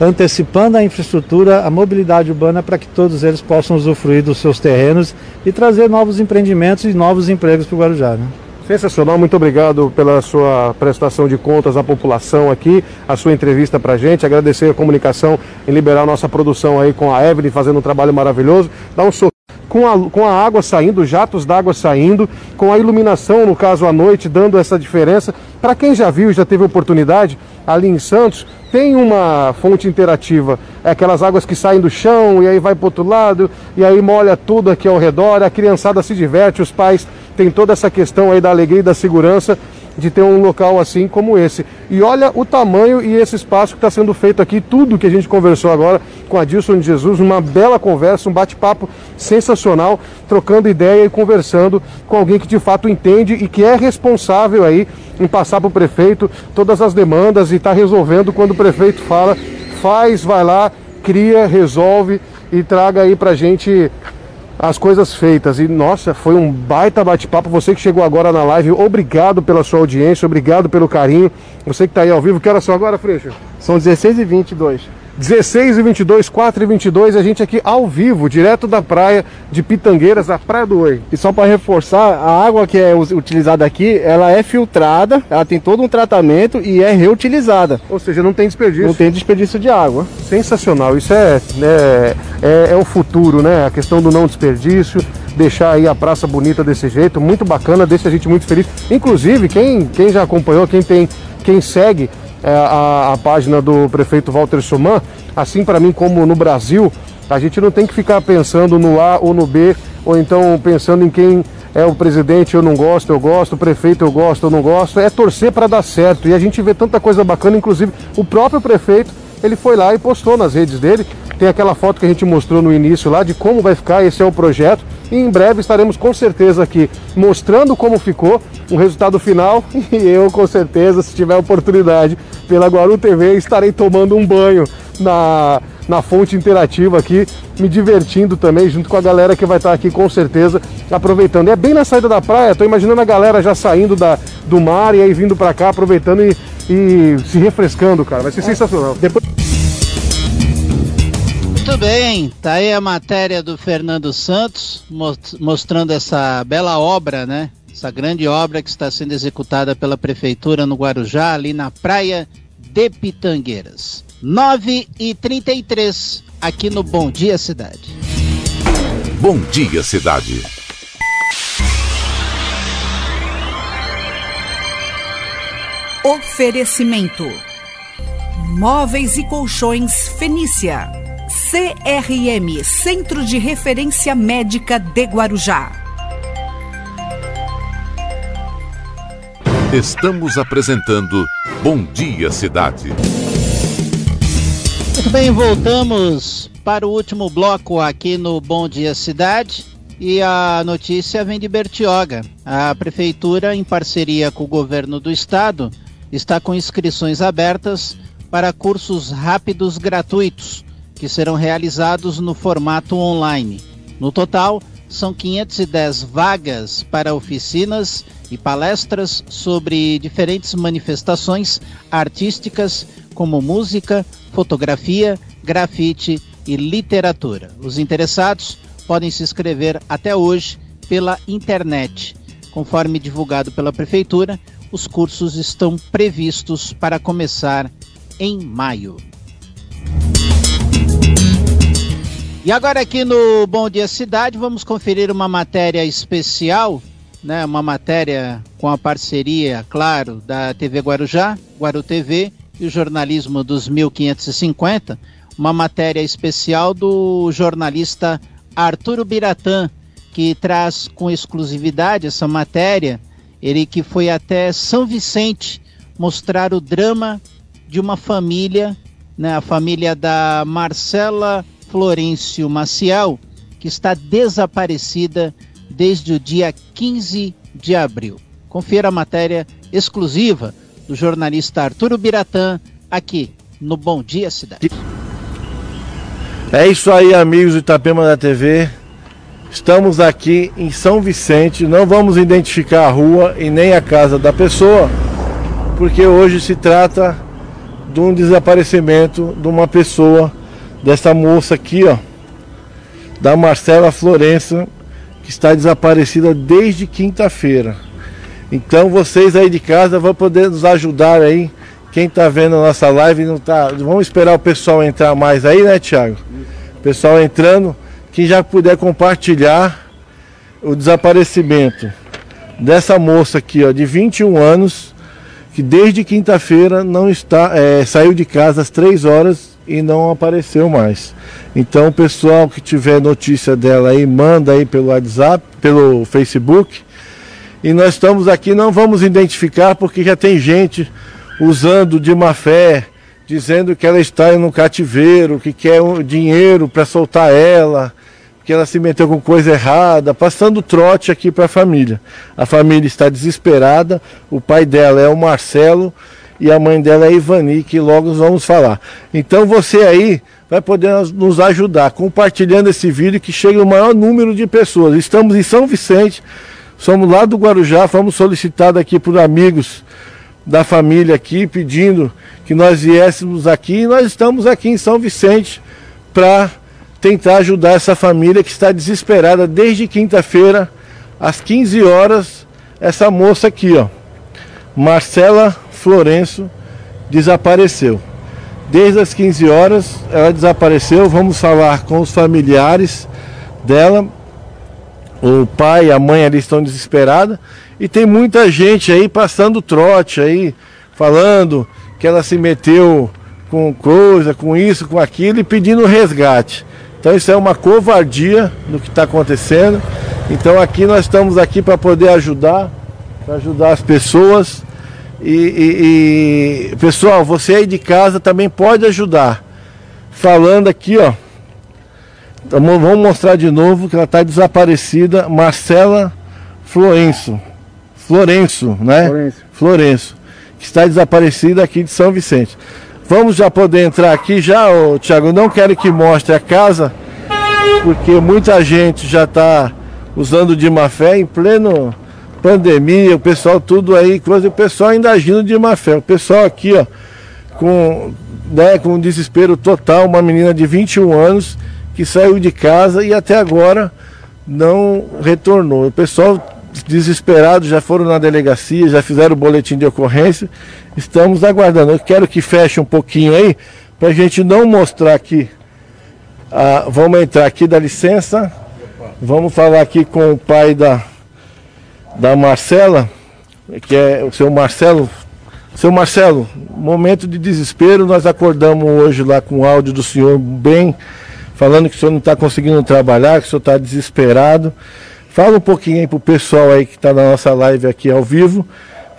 antecipando a infraestrutura, a mobilidade urbana para que todos eles possam usufruir dos seus terrenos e trazer novos empreendimentos e novos empregos para o Guarujá. Né? Sensacional, muito obrigado pela sua prestação de contas à população aqui, a sua entrevista pra gente, agradecer a comunicação em liberar nossa produção aí com a Evelyn fazendo um trabalho maravilhoso, dá um sorriso com a, com a água saindo, jatos d'água saindo, com a iluminação, no caso à noite, dando essa diferença. Para quem já viu já teve oportunidade, ali em Santos, tem uma fonte interativa. É aquelas águas que saem do chão e aí vai para outro lado, e aí molha tudo aqui ao redor, a criançada se diverte, os pais têm toda essa questão aí da alegria e da segurança de ter um local assim como esse. E olha o tamanho e esse espaço que está sendo feito aqui, tudo que a gente conversou agora com a Dilson de Jesus, uma bela conversa, um bate-papo sensacional, trocando ideia e conversando com alguém que de fato entende e que é responsável aí em passar para o prefeito todas as demandas e está resolvendo quando o prefeito fala, faz, vai lá, cria, resolve e traga aí para gente as coisas feitas. E nossa, foi um baita bate-papo. Você que chegou agora na live, obrigado pela sua audiência, obrigado pelo carinho. Você que está aí ao vivo, que horas são agora, Freixo? São 16 e 22. 16 e 22, 4 e 22, a gente aqui ao vivo, direto da praia de Pitangueiras, a Praia do Oi. E só para reforçar, a água que é utilizada aqui, ela é filtrada, ela tem todo um tratamento e é reutilizada. Ou seja, não tem desperdício. Não tem desperdício de água. Sensacional, isso é, né, é, é o futuro, né? A questão do não desperdício, deixar aí a praça bonita desse jeito, muito bacana, deixa a gente muito feliz. Inclusive, quem, quem já acompanhou, quem tem, quem segue a, a página do prefeito Walter Suman, assim para mim como no Brasil, a gente não tem que ficar pensando no A ou no B, ou então pensando em quem é o presidente, eu não gosto, eu gosto, o prefeito, eu gosto, eu não gosto. É torcer para dar certo. E a gente vê tanta coisa bacana, inclusive o próprio prefeito, ele foi lá e postou nas redes dele. Tem aquela foto que a gente mostrou no início lá de como vai ficar, esse é o projeto. E em breve estaremos com certeza aqui mostrando como ficou o resultado final. E eu, com certeza, se tiver oportunidade pela Guaru TV, estarei tomando um banho na, na fonte interativa aqui, me divertindo também, junto com a galera que vai estar aqui com certeza aproveitando. É bem na saída da praia, tô imaginando a galera já saindo da, do mar e aí vindo para cá, aproveitando e, e se refrescando, cara. Vai ser sensacional. Depois... Muito bem, tá aí a matéria do Fernando Santos mos- mostrando essa bela obra, né? Essa grande obra que está sendo executada pela prefeitura no Guarujá, ali na praia de Pitangueiras. 9 e 33 aqui no Bom Dia Cidade. Bom dia, cidade. Oferecimento: Móveis e Colchões Fenícia. CRM Centro de Referência Médica de Guarujá. Estamos apresentando Bom Dia Cidade. Muito bem, voltamos para o último bloco aqui no Bom Dia Cidade. E a notícia vem de Bertioga. A prefeitura, em parceria com o governo do estado, está com inscrições abertas para cursos rápidos gratuitos, que serão realizados no formato online. No total, são 510 vagas para oficinas e palestras sobre diferentes manifestações artísticas, como música, fotografia, grafite e literatura. Os interessados podem se inscrever até hoje pela internet. Conforme divulgado pela Prefeitura, os cursos estão previstos para começar em maio. E agora aqui no Bom Dia Cidade vamos conferir uma matéria especial, né? Uma matéria com a parceria, claro, da TV Guarujá, Guaru TV e o jornalismo dos 1550, uma matéria especial do jornalista Arturo Biratã, que traz com exclusividade essa matéria, ele que foi até São Vicente mostrar o drama de uma família, né, a família da Marcela Florêncio Maciel, que está desaparecida desde o dia 15 de abril. Confira a matéria exclusiva do jornalista Arturo Biratã aqui no Bom Dia Cidade. É isso aí, amigos do Itapema da TV. Estamos aqui em São Vicente, não vamos identificar a rua e nem a casa da pessoa, porque hoje se trata de um desaparecimento de uma pessoa, dessa moça aqui, ó, da Marcela Florença, que está desaparecida desde quinta-feira. Então vocês aí de casa vão poder nos ajudar aí. Quem está vendo a nossa live não tá. Vamos esperar o pessoal entrar mais aí, né, Thiago? Pessoal entrando quem já puder compartilhar o desaparecimento dessa moça aqui, ó, de 21 anos, que desde quinta-feira não está, é, saiu de casa às 3 horas e não apareceu mais. Então, o pessoal que tiver notícia dela aí, manda aí pelo WhatsApp, pelo Facebook. E nós estamos aqui, não vamos identificar porque já tem gente usando de má fé, dizendo que ela está no cativeiro, que quer um dinheiro para soltar ela, que ela se meteu com coisa errada, passando trote aqui para a família. A família está desesperada, o pai dela é o Marcelo e a mãe dela é Ivani, que logo vamos falar. Então você aí vai poder nos ajudar compartilhando esse vídeo que chegue o maior número de pessoas. Estamos em São Vicente, somos lá do Guarujá, fomos solicitados aqui por amigos da família aqui pedindo que nós viéssemos aqui e nós estamos aqui em São Vicente para tentar ajudar essa família que está desesperada desde quinta-feira, às 15 horas, essa moça aqui, ó, Marcela Florenço, desapareceu. Desde as 15 horas ela desapareceu. Vamos falar com os familiares dela. O pai e a mãe ali estão desesperados. E tem muita gente aí passando trote aí, falando que ela se meteu com coisa, com isso, com aquilo e pedindo resgate. Então isso é uma covardia no que está acontecendo. Então aqui nós estamos aqui para poder ajudar, para ajudar as pessoas. E, e, e, pessoal, você aí de casa também pode ajudar. Falando aqui, ó. Vamos mostrar de novo que ela está desaparecida. Marcela Florenço. Florenço, né? Florenço. Florenço. Que está desaparecida aqui de São Vicente. Vamos já poder entrar aqui já, ô, Thiago. Não quero que mostre a casa, porque muita gente já está usando de má fé em pleno pandemia, o pessoal tudo aí, coisa, o pessoal ainda agindo de má fé. O pessoal aqui, ó, com, né, com desespero total, uma menina de 21 anos que saiu de casa e até agora não retornou. O pessoal desesperados já foram na delegacia, já fizeram o boletim de ocorrência. Estamos aguardando. Eu quero que feche um pouquinho aí, para a gente não mostrar aqui. Ah, vamos entrar aqui, dá licença. Vamos falar aqui com o pai da, da Marcela, que é o seu Marcelo. Seu Marcelo, momento de desespero, nós acordamos hoje lá com o áudio do senhor bem, falando que o senhor não está conseguindo trabalhar, que o senhor está desesperado. Fala um pouquinho aí pro pessoal aí que está na nossa live aqui ao vivo.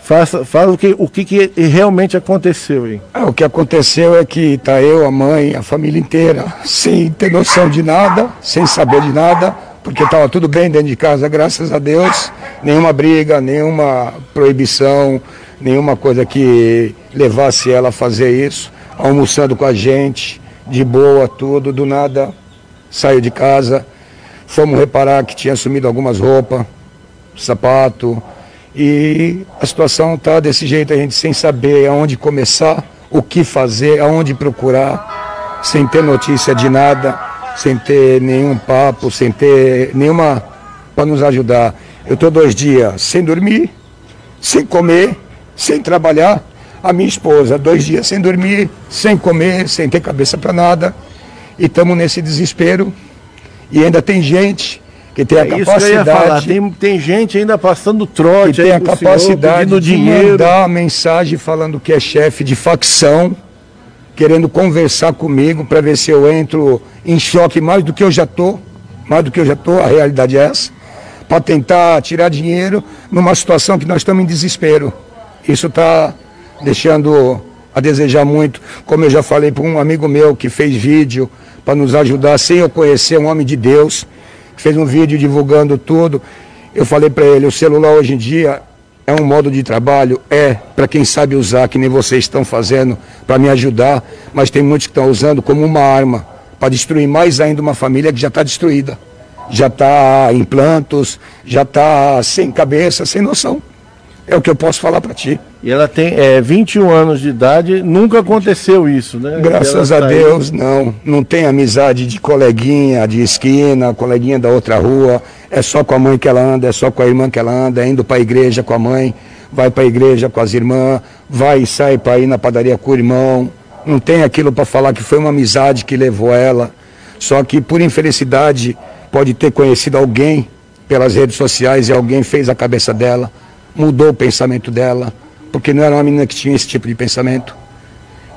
Faça, fala o que, o que, que realmente aconteceu aí. Ah, o que aconteceu é que tá eu, a mãe, a família inteira, sem ter noção de nada, sem saber de nada, porque estava tudo bem dentro de casa, graças a Deus. Nenhuma briga, nenhuma proibição, nenhuma coisa que levasse ela a fazer isso. Almoçando com a gente, de boa, tudo, do nada, saiu de casa Fomos reparar que tinha sumido algumas roupas, sapato. E a situação está desse jeito, a gente sem saber aonde começar, o que fazer, aonde procurar, sem ter notícia de nada, sem ter nenhum papo, sem ter nenhuma para nos ajudar. Eu estou dois dias sem dormir, sem comer, sem trabalhar. A minha esposa, dois dias sem dormir, sem comer, sem ter cabeça para nada. E estamos nesse desespero. E ainda tem gente que tem a é capacidade. Tem, tem gente ainda passando trote, que tem a capacidade senhor, de dinheiro. mandar mensagem falando que é chefe de facção, querendo conversar comigo para ver se eu entro em choque mais do que eu já tô, mais do que eu já tô. A realidade é essa, para tentar tirar dinheiro numa situação que nós estamos em desespero. Isso está deixando a desejar muito. Como eu já falei para um amigo meu que fez vídeo para nos ajudar, sem eu conhecer um homem de Deus, fez um vídeo divulgando tudo. Eu falei para ele, o celular hoje em dia é um modo de trabalho, é para quem sabe usar, que nem vocês estão fazendo para me ajudar, mas tem muitos que estão usando como uma arma para destruir mais ainda uma família que já está destruída, já está em plantos, já está sem cabeça, sem noção. É o que eu posso falar para ti. E ela tem é, 21 anos de idade, nunca aconteceu isso, né? Graças a Deus, não. Não tem amizade de coleguinha de esquina, coleguinha da outra rua. É só com a mãe que ela anda, é só com a irmã que ela anda, é indo para a igreja com a mãe, vai para a igreja com as irmãs, vai e sai para ir na padaria com o irmão. Não tem aquilo para falar que foi uma amizade que levou ela. Só que por infelicidade pode ter conhecido alguém pelas redes sociais e alguém fez a cabeça dela mudou o pensamento dela, porque não era uma menina que tinha esse tipo de pensamento.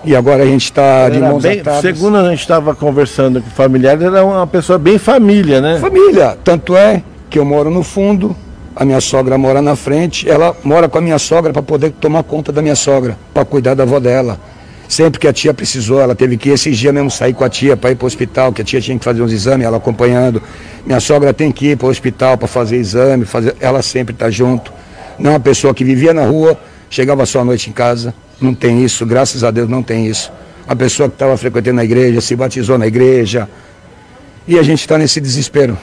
E agora a gente está de mãos bem, atadas. Segundo a gente estava conversando com familiares, era uma pessoa bem família, né? Família, tanto é que eu moro no fundo, a minha sogra mora na frente, ela mora com a minha sogra para poder tomar conta da minha sogra, para cuidar da avó dela. Sempre que a tia precisou, ela teve que esses dias mesmo sair com a tia para ir para o hospital, que a tia tinha que fazer uns exames, ela acompanhando. Minha sogra tem que ir para o hospital para fazer exame, fazer... ela sempre está junto. Não é uma pessoa que vivia na rua, chegava só à noite em casa. Não tem isso, graças a Deus não tem isso. A pessoa que estava frequentando a igreja, se batizou na igreja. E a gente está nesse desespero.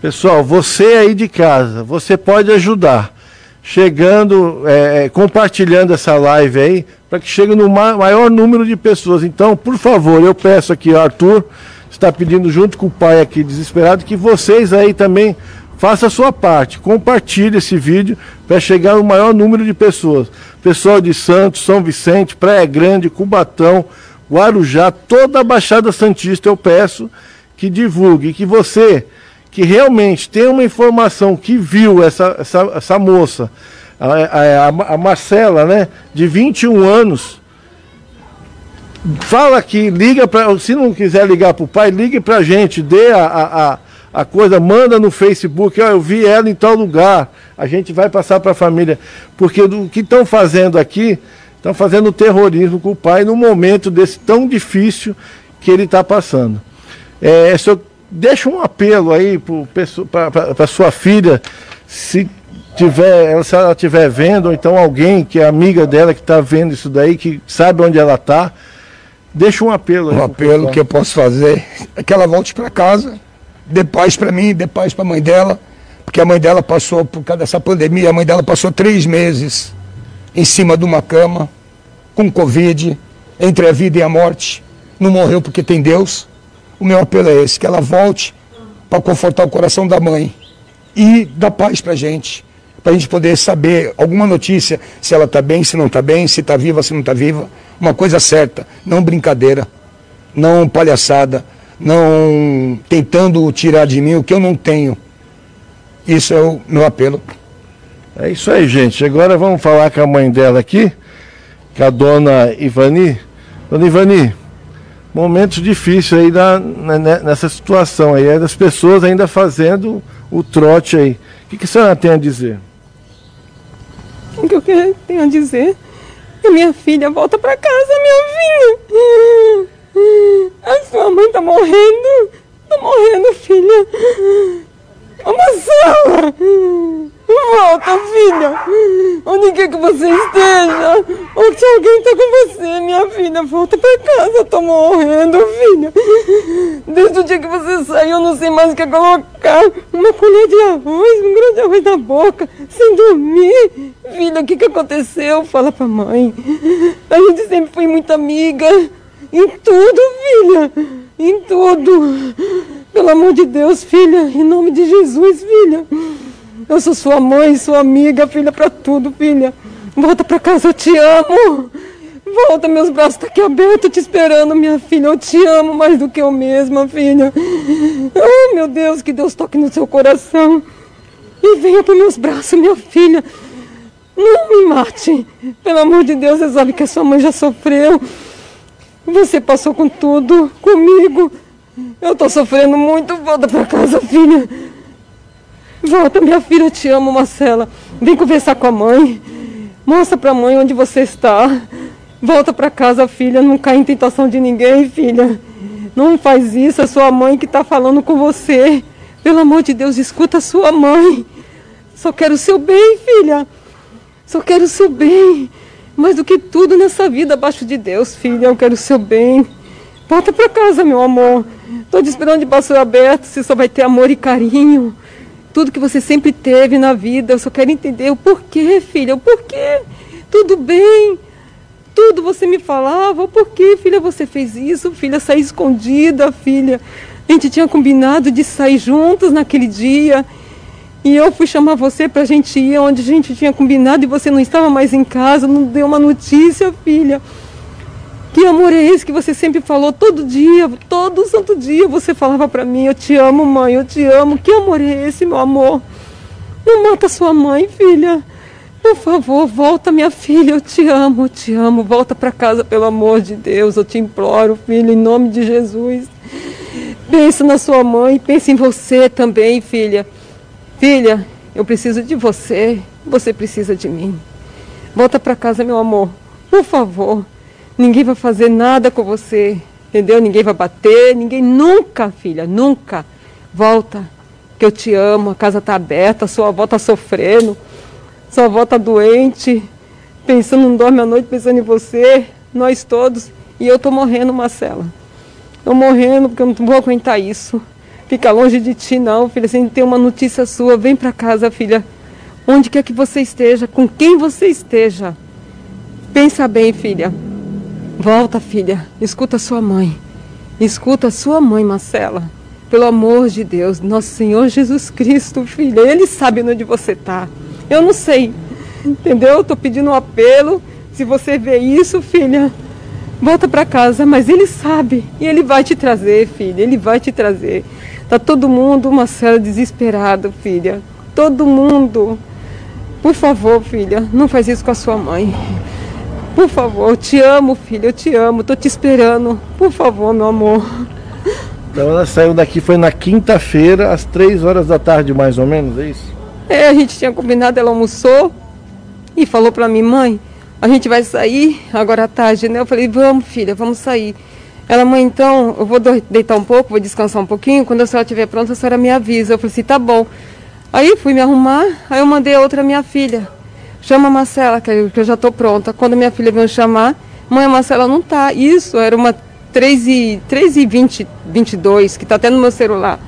Pessoal, você aí de casa, você pode ajudar. Chegando, é, compartilhando essa live aí, para que chegue no ma maior número de pessoas. Então, por favor, eu peço aqui, Arthur está pedindo junto com o pai aqui desesperado, que vocês aí também Faça a sua parte, compartilhe esse vídeo para chegar ao maior número de pessoas. Pessoal de Santos, São Vicente, Praia Grande, Cubatão, Guarujá, toda a Baixada Santista eu peço que divulgue, que você que realmente tem uma informação que viu essa, essa, essa moça, a, a, a Marcela, né, de 21 anos, fala aqui, liga para, se não quiser ligar para o pai, ligue para a gente, dê a, a, a a coisa, manda no Facebook, ó, eu vi ela em tal lugar, a gente vai passar para a família. Porque o que estão fazendo aqui, estão fazendo terrorismo com o pai no momento desse tão difícil que ele está passando. É, eu deixa um apelo aí para sua filha, se tiver, se ela estiver vendo, ou então alguém que é amiga dela que está vendo isso daí, que sabe onde ela está, deixa um apelo. Um apelo que eu posso fazer é que ela volte para casa dê paz para mim, dê paz para a mãe dela, porque a mãe dela passou, por causa dessa pandemia, a mãe dela passou três meses em cima de uma cama, com Covid, entre a vida e a morte. Não morreu porque tem Deus. O meu apelo é esse, que ela volte para confortar o coração da mãe e dar paz para a gente, para a gente poder saber alguma notícia, se ela está bem, se não está bem, se está viva, se não está viva. Uma coisa certa, não brincadeira, não palhaçada, não tentando tirar de mim o que eu não tenho. Isso é o meu apelo. É isso aí, gente. Agora vamos falar com a mãe dela aqui, com a dona Ivani. Dona Ivani, momentos difíceis aí da, nessa situação aí, é das pessoas ainda fazendo o trote aí. O que, que a senhora tem a dizer? O que eu tenho a dizer? Minha filha volta para casa, minha filha. A sua mãe tá morrendo. Tá morrendo, filha. Ô, Marcela! Volta, filha! Onde quer que você esteja? Ou se alguém tá com você, minha filha, volta pra casa. Tô morrendo, filha. Desde o dia que você saiu, eu não sei mais o que colocar. Uma colher de arroz, um grande arroz na boca, sem dormir. Filha, o que que aconteceu? Fala pra mãe. A gente sempre foi muito amiga. Em tudo, filha. Em tudo. Pelo amor de Deus, filha. Em nome de Jesus, filha. Eu sou sua mãe, sua amiga, filha, para tudo, filha. Volta para casa, eu te amo. Volta, meus braços estão tá aqui abertos te esperando, minha filha. Eu te amo mais do que eu mesma, filha. Oh, meu Deus, que Deus toque no seu coração. E venha para meus braços, minha filha. Não me mate. Pelo amor de Deus, você sabe que a sua mãe já sofreu. Você passou com tudo comigo. Eu tô sofrendo muito. Volta pra casa, filha. Volta, minha filha. Eu te amo, Marcela. Vem conversar com a mãe. Mostra pra mãe onde você está. Volta pra casa, filha. Não cai em tentação de ninguém, filha. Não faz isso, a sua mãe que está falando com você. Pelo amor de Deus, escuta sua mãe. Só quero o seu bem, filha. Só quero o seu bem. Mais do que tudo nessa vida abaixo de Deus, filha, eu quero o seu bem. Volta para casa, meu amor. Tô te esperando de braço aberto, você só vai ter amor e carinho. Tudo que você sempre teve na vida, eu só quero entender o porquê, filha, o porquê. Tudo bem. Tudo você me falava, o porquê, filha, você fez isso, filha, sair escondida, filha. A gente tinha combinado de sair juntos naquele dia. E eu fui chamar você pra gente ir onde a gente tinha combinado e você não estava mais em casa, não deu uma notícia, filha. Que amor é esse que você sempre falou todo dia, todo santo dia você falava pra mim, eu te amo, mãe, eu te amo. Que amor é esse, meu amor? Não mata sua mãe, filha. Por favor, volta, minha filha, eu te amo, eu te amo. Volta pra casa, pelo amor de Deus, eu te imploro, filha, em nome de Jesus. Pensa na sua mãe, pensa em você também, filha. Filha, eu preciso de você, você precisa de mim. Volta para casa, meu amor, por favor. Ninguém vai fazer nada com você, entendeu? Ninguém vai bater, ninguém nunca, filha, nunca. Volta, que eu te amo, a casa tá aberta, sua avó tá sofrendo, sua avó tá doente, pensando, não dorme à noite pensando em você, nós todos, e eu tô morrendo, Marcela. Tô morrendo porque eu não vou aguentar isso. Fica longe de ti, não, filha. Se tem uma notícia sua, vem para casa, filha. Onde quer que você esteja, com quem você esteja. Pensa bem, filha. Volta, filha. Escuta sua mãe. Escuta sua mãe, Marcela. Pelo amor de Deus, nosso Senhor Jesus Cristo, filha. Ele sabe onde você tá. Eu não sei. Entendeu? Eu tô pedindo um apelo. Se você vê isso, filha, volta para casa, mas ele sabe e ele vai te trazer, filha, ele vai te trazer. Tá todo mundo, Marcela, desesperado, filha. Todo mundo. Por favor, filha, não faz isso com a sua mãe. Por favor, eu te amo, filha, eu te amo, tô te esperando. Por favor, meu amor. Então ela saiu daqui, foi na quinta-feira, às três horas da tarde, mais ou menos, é isso? É, a gente tinha combinado, ela almoçou e falou pra mim, mãe, a gente vai sair agora à tarde, né? Eu falei, vamos, filha, vamos sair. Ela, mãe, então, eu vou deitar um pouco, vou descansar um pouquinho. Quando a senhora estiver pronta, a senhora me avisa. Eu falei assim, tá bom. Aí fui me arrumar, aí eu mandei a outra minha filha. Chama a Marcela, que eu, já estou pronta. Quando minha filha veio chamar, mãe, a Marcela não tá. Isso, era uma 3 e, 3 e 20, 22, que está até no meu celular.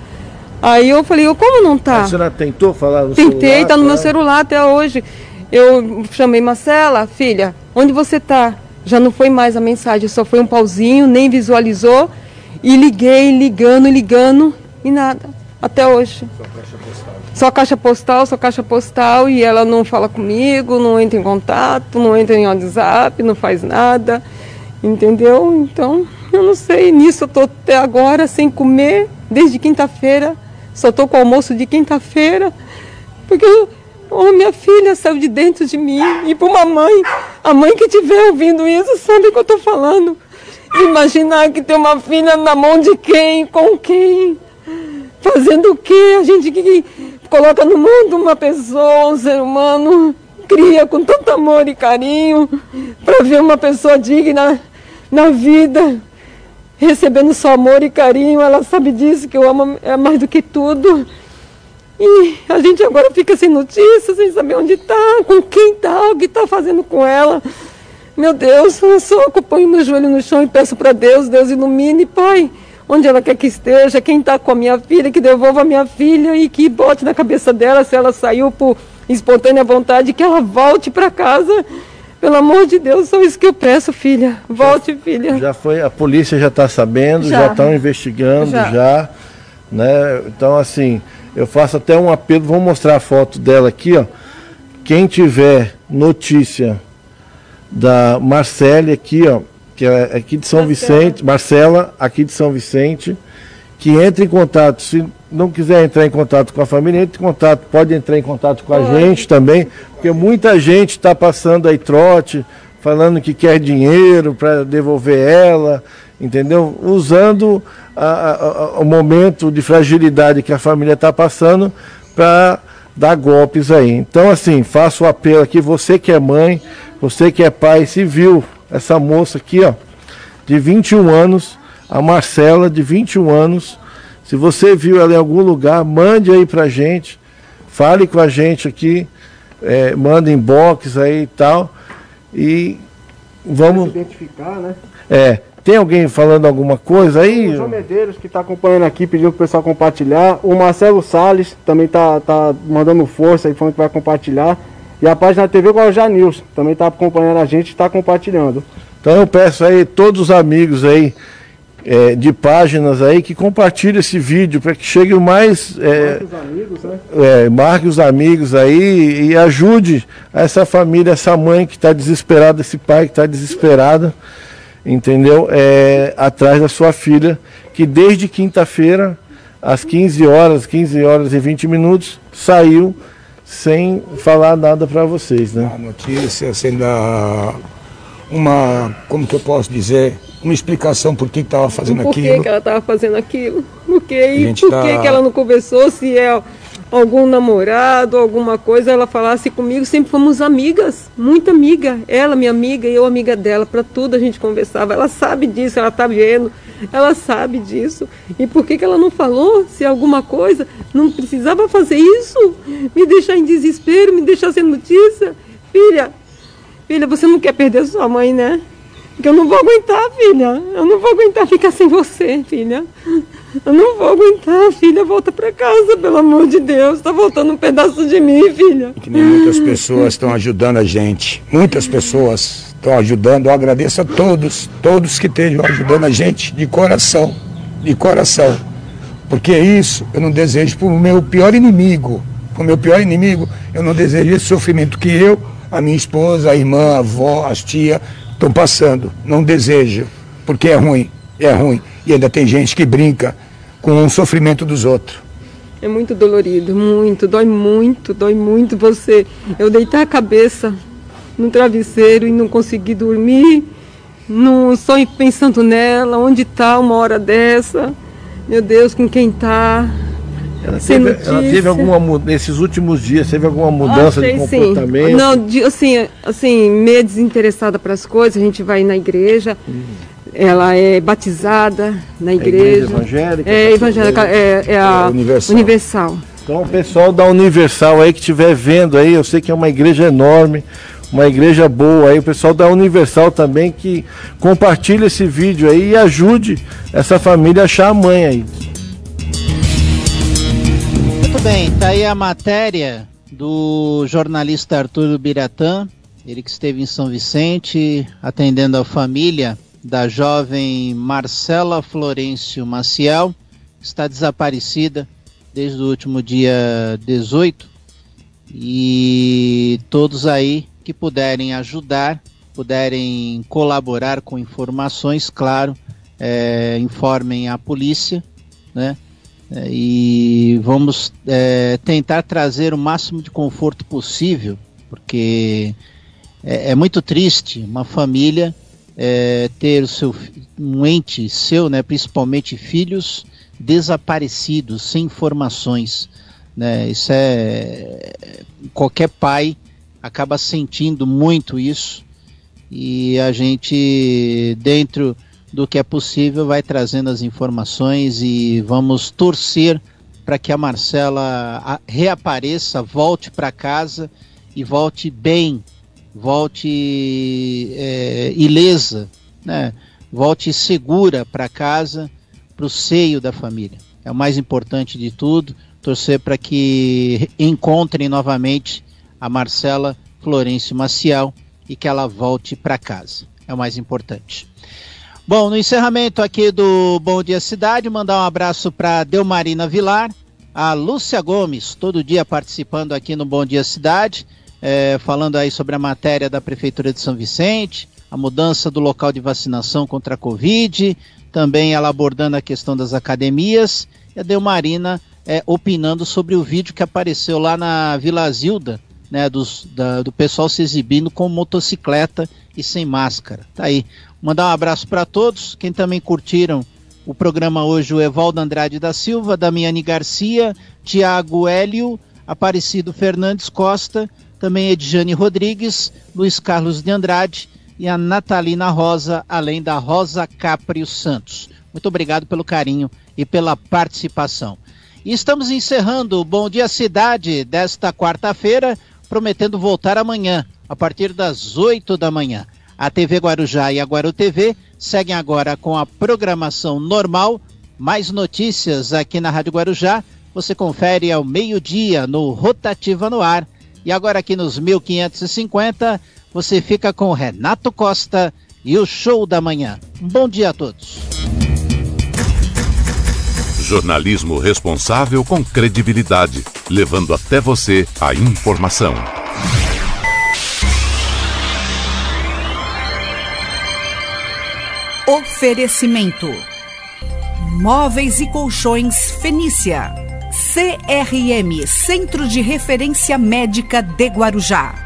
Aí eu falei, eu, como não tá? A senhora tentou falar no Tentei, celular? tá no meu tá? celular até hoje. Eu chamei Marcela, filha, onde você tá? Já não foi mais a mensagem, só foi um pauzinho, nem visualizou. E liguei, ligando, ligando e nada. Até hoje. Só caixa postal, só caixa postal e ela não fala comigo, não entra em contato, não entra em WhatsApp, não faz nada. Entendeu? Então, eu não sei. Nisso eu tô até agora sem comer, desde quinta-feira. Só tô com almoço de quinta-feira. Porque eu, Oh, minha filha saiu de dentro de mim. E para uma mãe, a mãe que estiver ouvindo isso sabe o que eu estou falando. Imaginar que tem uma filha na mão de quem, com quem, fazendo o quê? A gente que coloca no mundo uma pessoa, um ser humano, cria com tanto amor e carinho para ver uma pessoa digna na vida, recebendo só amor e carinho. Ela sabe disso, que eu amo é mais do que tudo. E a gente agora fica sem notícias, sem saber onde está, com quem está, o que está fazendo com ela. Meu Deus, eu só ponho meu joelho no chão e peço para Deus, Deus ilumine, Pai, onde ela quer que esteja, quem está com a minha filha, que devolva a minha filha e que bote na cabeça dela, se ela saiu por espontânea vontade, que ela volte para casa. Pelo amor de Deus, só isso que eu peço, filha. Volte, filha. Já foi, a polícia já está sabendo, já estão investigando, Já. já. né? Então, assim, eu faço até um apelo, vou mostrar a foto dela aqui, ó. Quem tiver notícia da Marcele aqui, ó, que é aqui de São Vicente, Marcela, aqui de São Vicente, que entre em contato, se não quiser entrar em contato com a família, entre em contato, pode entrar em contato com a gente também, porque muita gente está passando aí trote, falando que quer dinheiro para devolver ela, entendeu? Usando a- a- a- o momento de fragilidade que a família está passando para dar golpes aí. Então, assim, faço o apelo aqui, você que é mãe, você que é pai, se viu essa moça aqui, ó, de 21 anos, a Marcela, de 21 anos. Se você viu ela em algum lugar, mande aí pra gente, fale com a gente aqui, é, manda inbox aí e tal. E vamos. identificar, né? É, tem alguém falando alguma coisa aí? O João Medeiros que está acompanhando aqui, pediu para o pessoal compartilhar. O Marcelo Salles também tá, tá mandando força aí, falando que vai compartilhar. E a página TV Guarujá News também está acompanhando a gente e está compartilhando. Então eu peço aí todos os amigos aí é, de páginas aí que compartilhem esse vídeo para que chegue mais. É, Marque os amigos, né? é, marque os amigos aí e ajude essa família, essa mãe que está desesperada, esse pai que está desesperado, entendeu? É, atrás da sua filha, que desde quinta-feira, às 15 horas, 15 horas e 20 minutos, saiu sem falar nada para vocês, né? A notícia sendo uma, como que eu posso dizer, uma explicação por que estava fazendo por que, aquilo. que ela estava fazendo aquilo? Por que, e por tá- que, que ela não conversou? Se é algum namorado, alguma coisa, ela falasse comigo. Sempre fomos amigas, muito amiga. Ela, minha amiga, e eu, amiga dela. Para tudo a gente conversava. Ela sabe disso, ela tá vendo. Ela sabe disso. E por que, que ela não falou? Se alguma coisa, não precisava fazer isso? Me deixar em desespero, me deixar sem notícia? Filha, filha, você não quer perder sua mãe, né? Porque eu não vou aguentar, filha. Eu não vou aguentar ficar sem você, filha. Eu não vou aguentar, filha. Volta pra casa, pelo amor de Deus. Tá voltando um pedaço de mim, filha. Que nem muitas pessoas estão ajudando a gente. Muitas pessoas estão ajudando. Eu agradeço a todos, todos que estejam ajudando a gente de coração, de coração. Porque isso eu não desejo para o meu pior inimigo. Para o meu pior inimigo, eu não desejo esse sofrimento que eu, a minha esposa, a irmã, a avó, as tia estão passando. Não desejo, porque é ruim, é ruim. E ainda tem gente que brinca com o sofrimento dos outros. É muito dolorido, muito. Dói muito, dói muito você. Eu deitar a cabeça no travesseiro e não conseguir dormir. Não, só pensando nela, onde tá uma hora dessa. Meu Deus, com quem tá. Ela teve, ela teve alguma nesses últimos dias, teve alguma mudança de Achei, sim. comportamento? Não, de- assim, assim, meio desinteressada para as coisas, a gente vai na igreja. Ela é batizada na igreja. igreja evangélica? É evangélica, é, é a É universal. universal. Então, o pessoal da Universal aí que estiver vendo aí, eu sei que é uma igreja enorme, uma igreja boa aí, o pessoal da Universal também que compartilhe esse vídeo aí e ajude essa família a achar a mãe aí. Bem, tá aí a matéria do jornalista Arthur Biratã, ele que esteve em São Vicente atendendo a família da jovem Marcela Florencio Maciel, está desaparecida desde o último dia 18. E todos aí que puderem ajudar, puderem colaborar com informações, claro, é, informem a polícia, né? É, e vamos é, tentar trazer o máximo de conforto possível, porque é, é muito triste uma família é, ter o seu um ente seu, né, principalmente filhos desaparecidos, sem informações, né? Isso é qualquer pai acaba sentindo muito isso e a gente dentro do que é possível vai trazendo as informações e vamos torcer para que a Marcela reapareça, volte para casa e volte bem, volte é, ilesa, né? volte segura para casa, para o seio da família. É o mais importante de tudo. Torcer para que encontrem novamente a Marcela Florencio Maciel e que ela volte para casa. É o mais importante. Bom, no encerramento aqui do Bom Dia Cidade, mandar um abraço para Delmarina Vilar, a Lúcia Gomes, todo dia participando aqui no Bom Dia Cidade, eh, falando aí sobre a matéria da Prefeitura de São Vicente, a mudança do local de vacinação contra a Covid, também ela abordando a questão das academias, e a Delmarina eh, opinando sobre o vídeo que apareceu lá na Vila Zilda, né, dos, da- do pessoal se exibindo com motocicleta e sem máscara. Tá aí. Mandar um abraço para todos. Quem também curtiram o programa hoje, o Evaldo Andrade da Silva, Damiane Garcia, Tiago Hélio, Aparecido Fernandes Costa, também Edjane Rodrigues, Luiz Carlos de Andrade e a Natalina Rosa, além da Rosa Caprio Santos. Muito obrigado pelo carinho e pela participação. E estamos encerrando o Bom Dia Cidade desta quarta-feira, prometendo voltar amanhã, a partir das 8 da manhã. A TV Guarujá e a Guaru TV seguem agora com a programação normal. Mais notícias aqui na Rádio Guarujá. Você confere ao meio-dia no Rotativa no Ar. E agora aqui nos 1550, você fica com Renato Costa e o Show da Manhã. Bom dia a todos. Jornalismo responsável com credibilidade, levando até você a informação. Oferecimento: Móveis e Colchões Fenícia. CRM Centro de Referência Médica de Guarujá.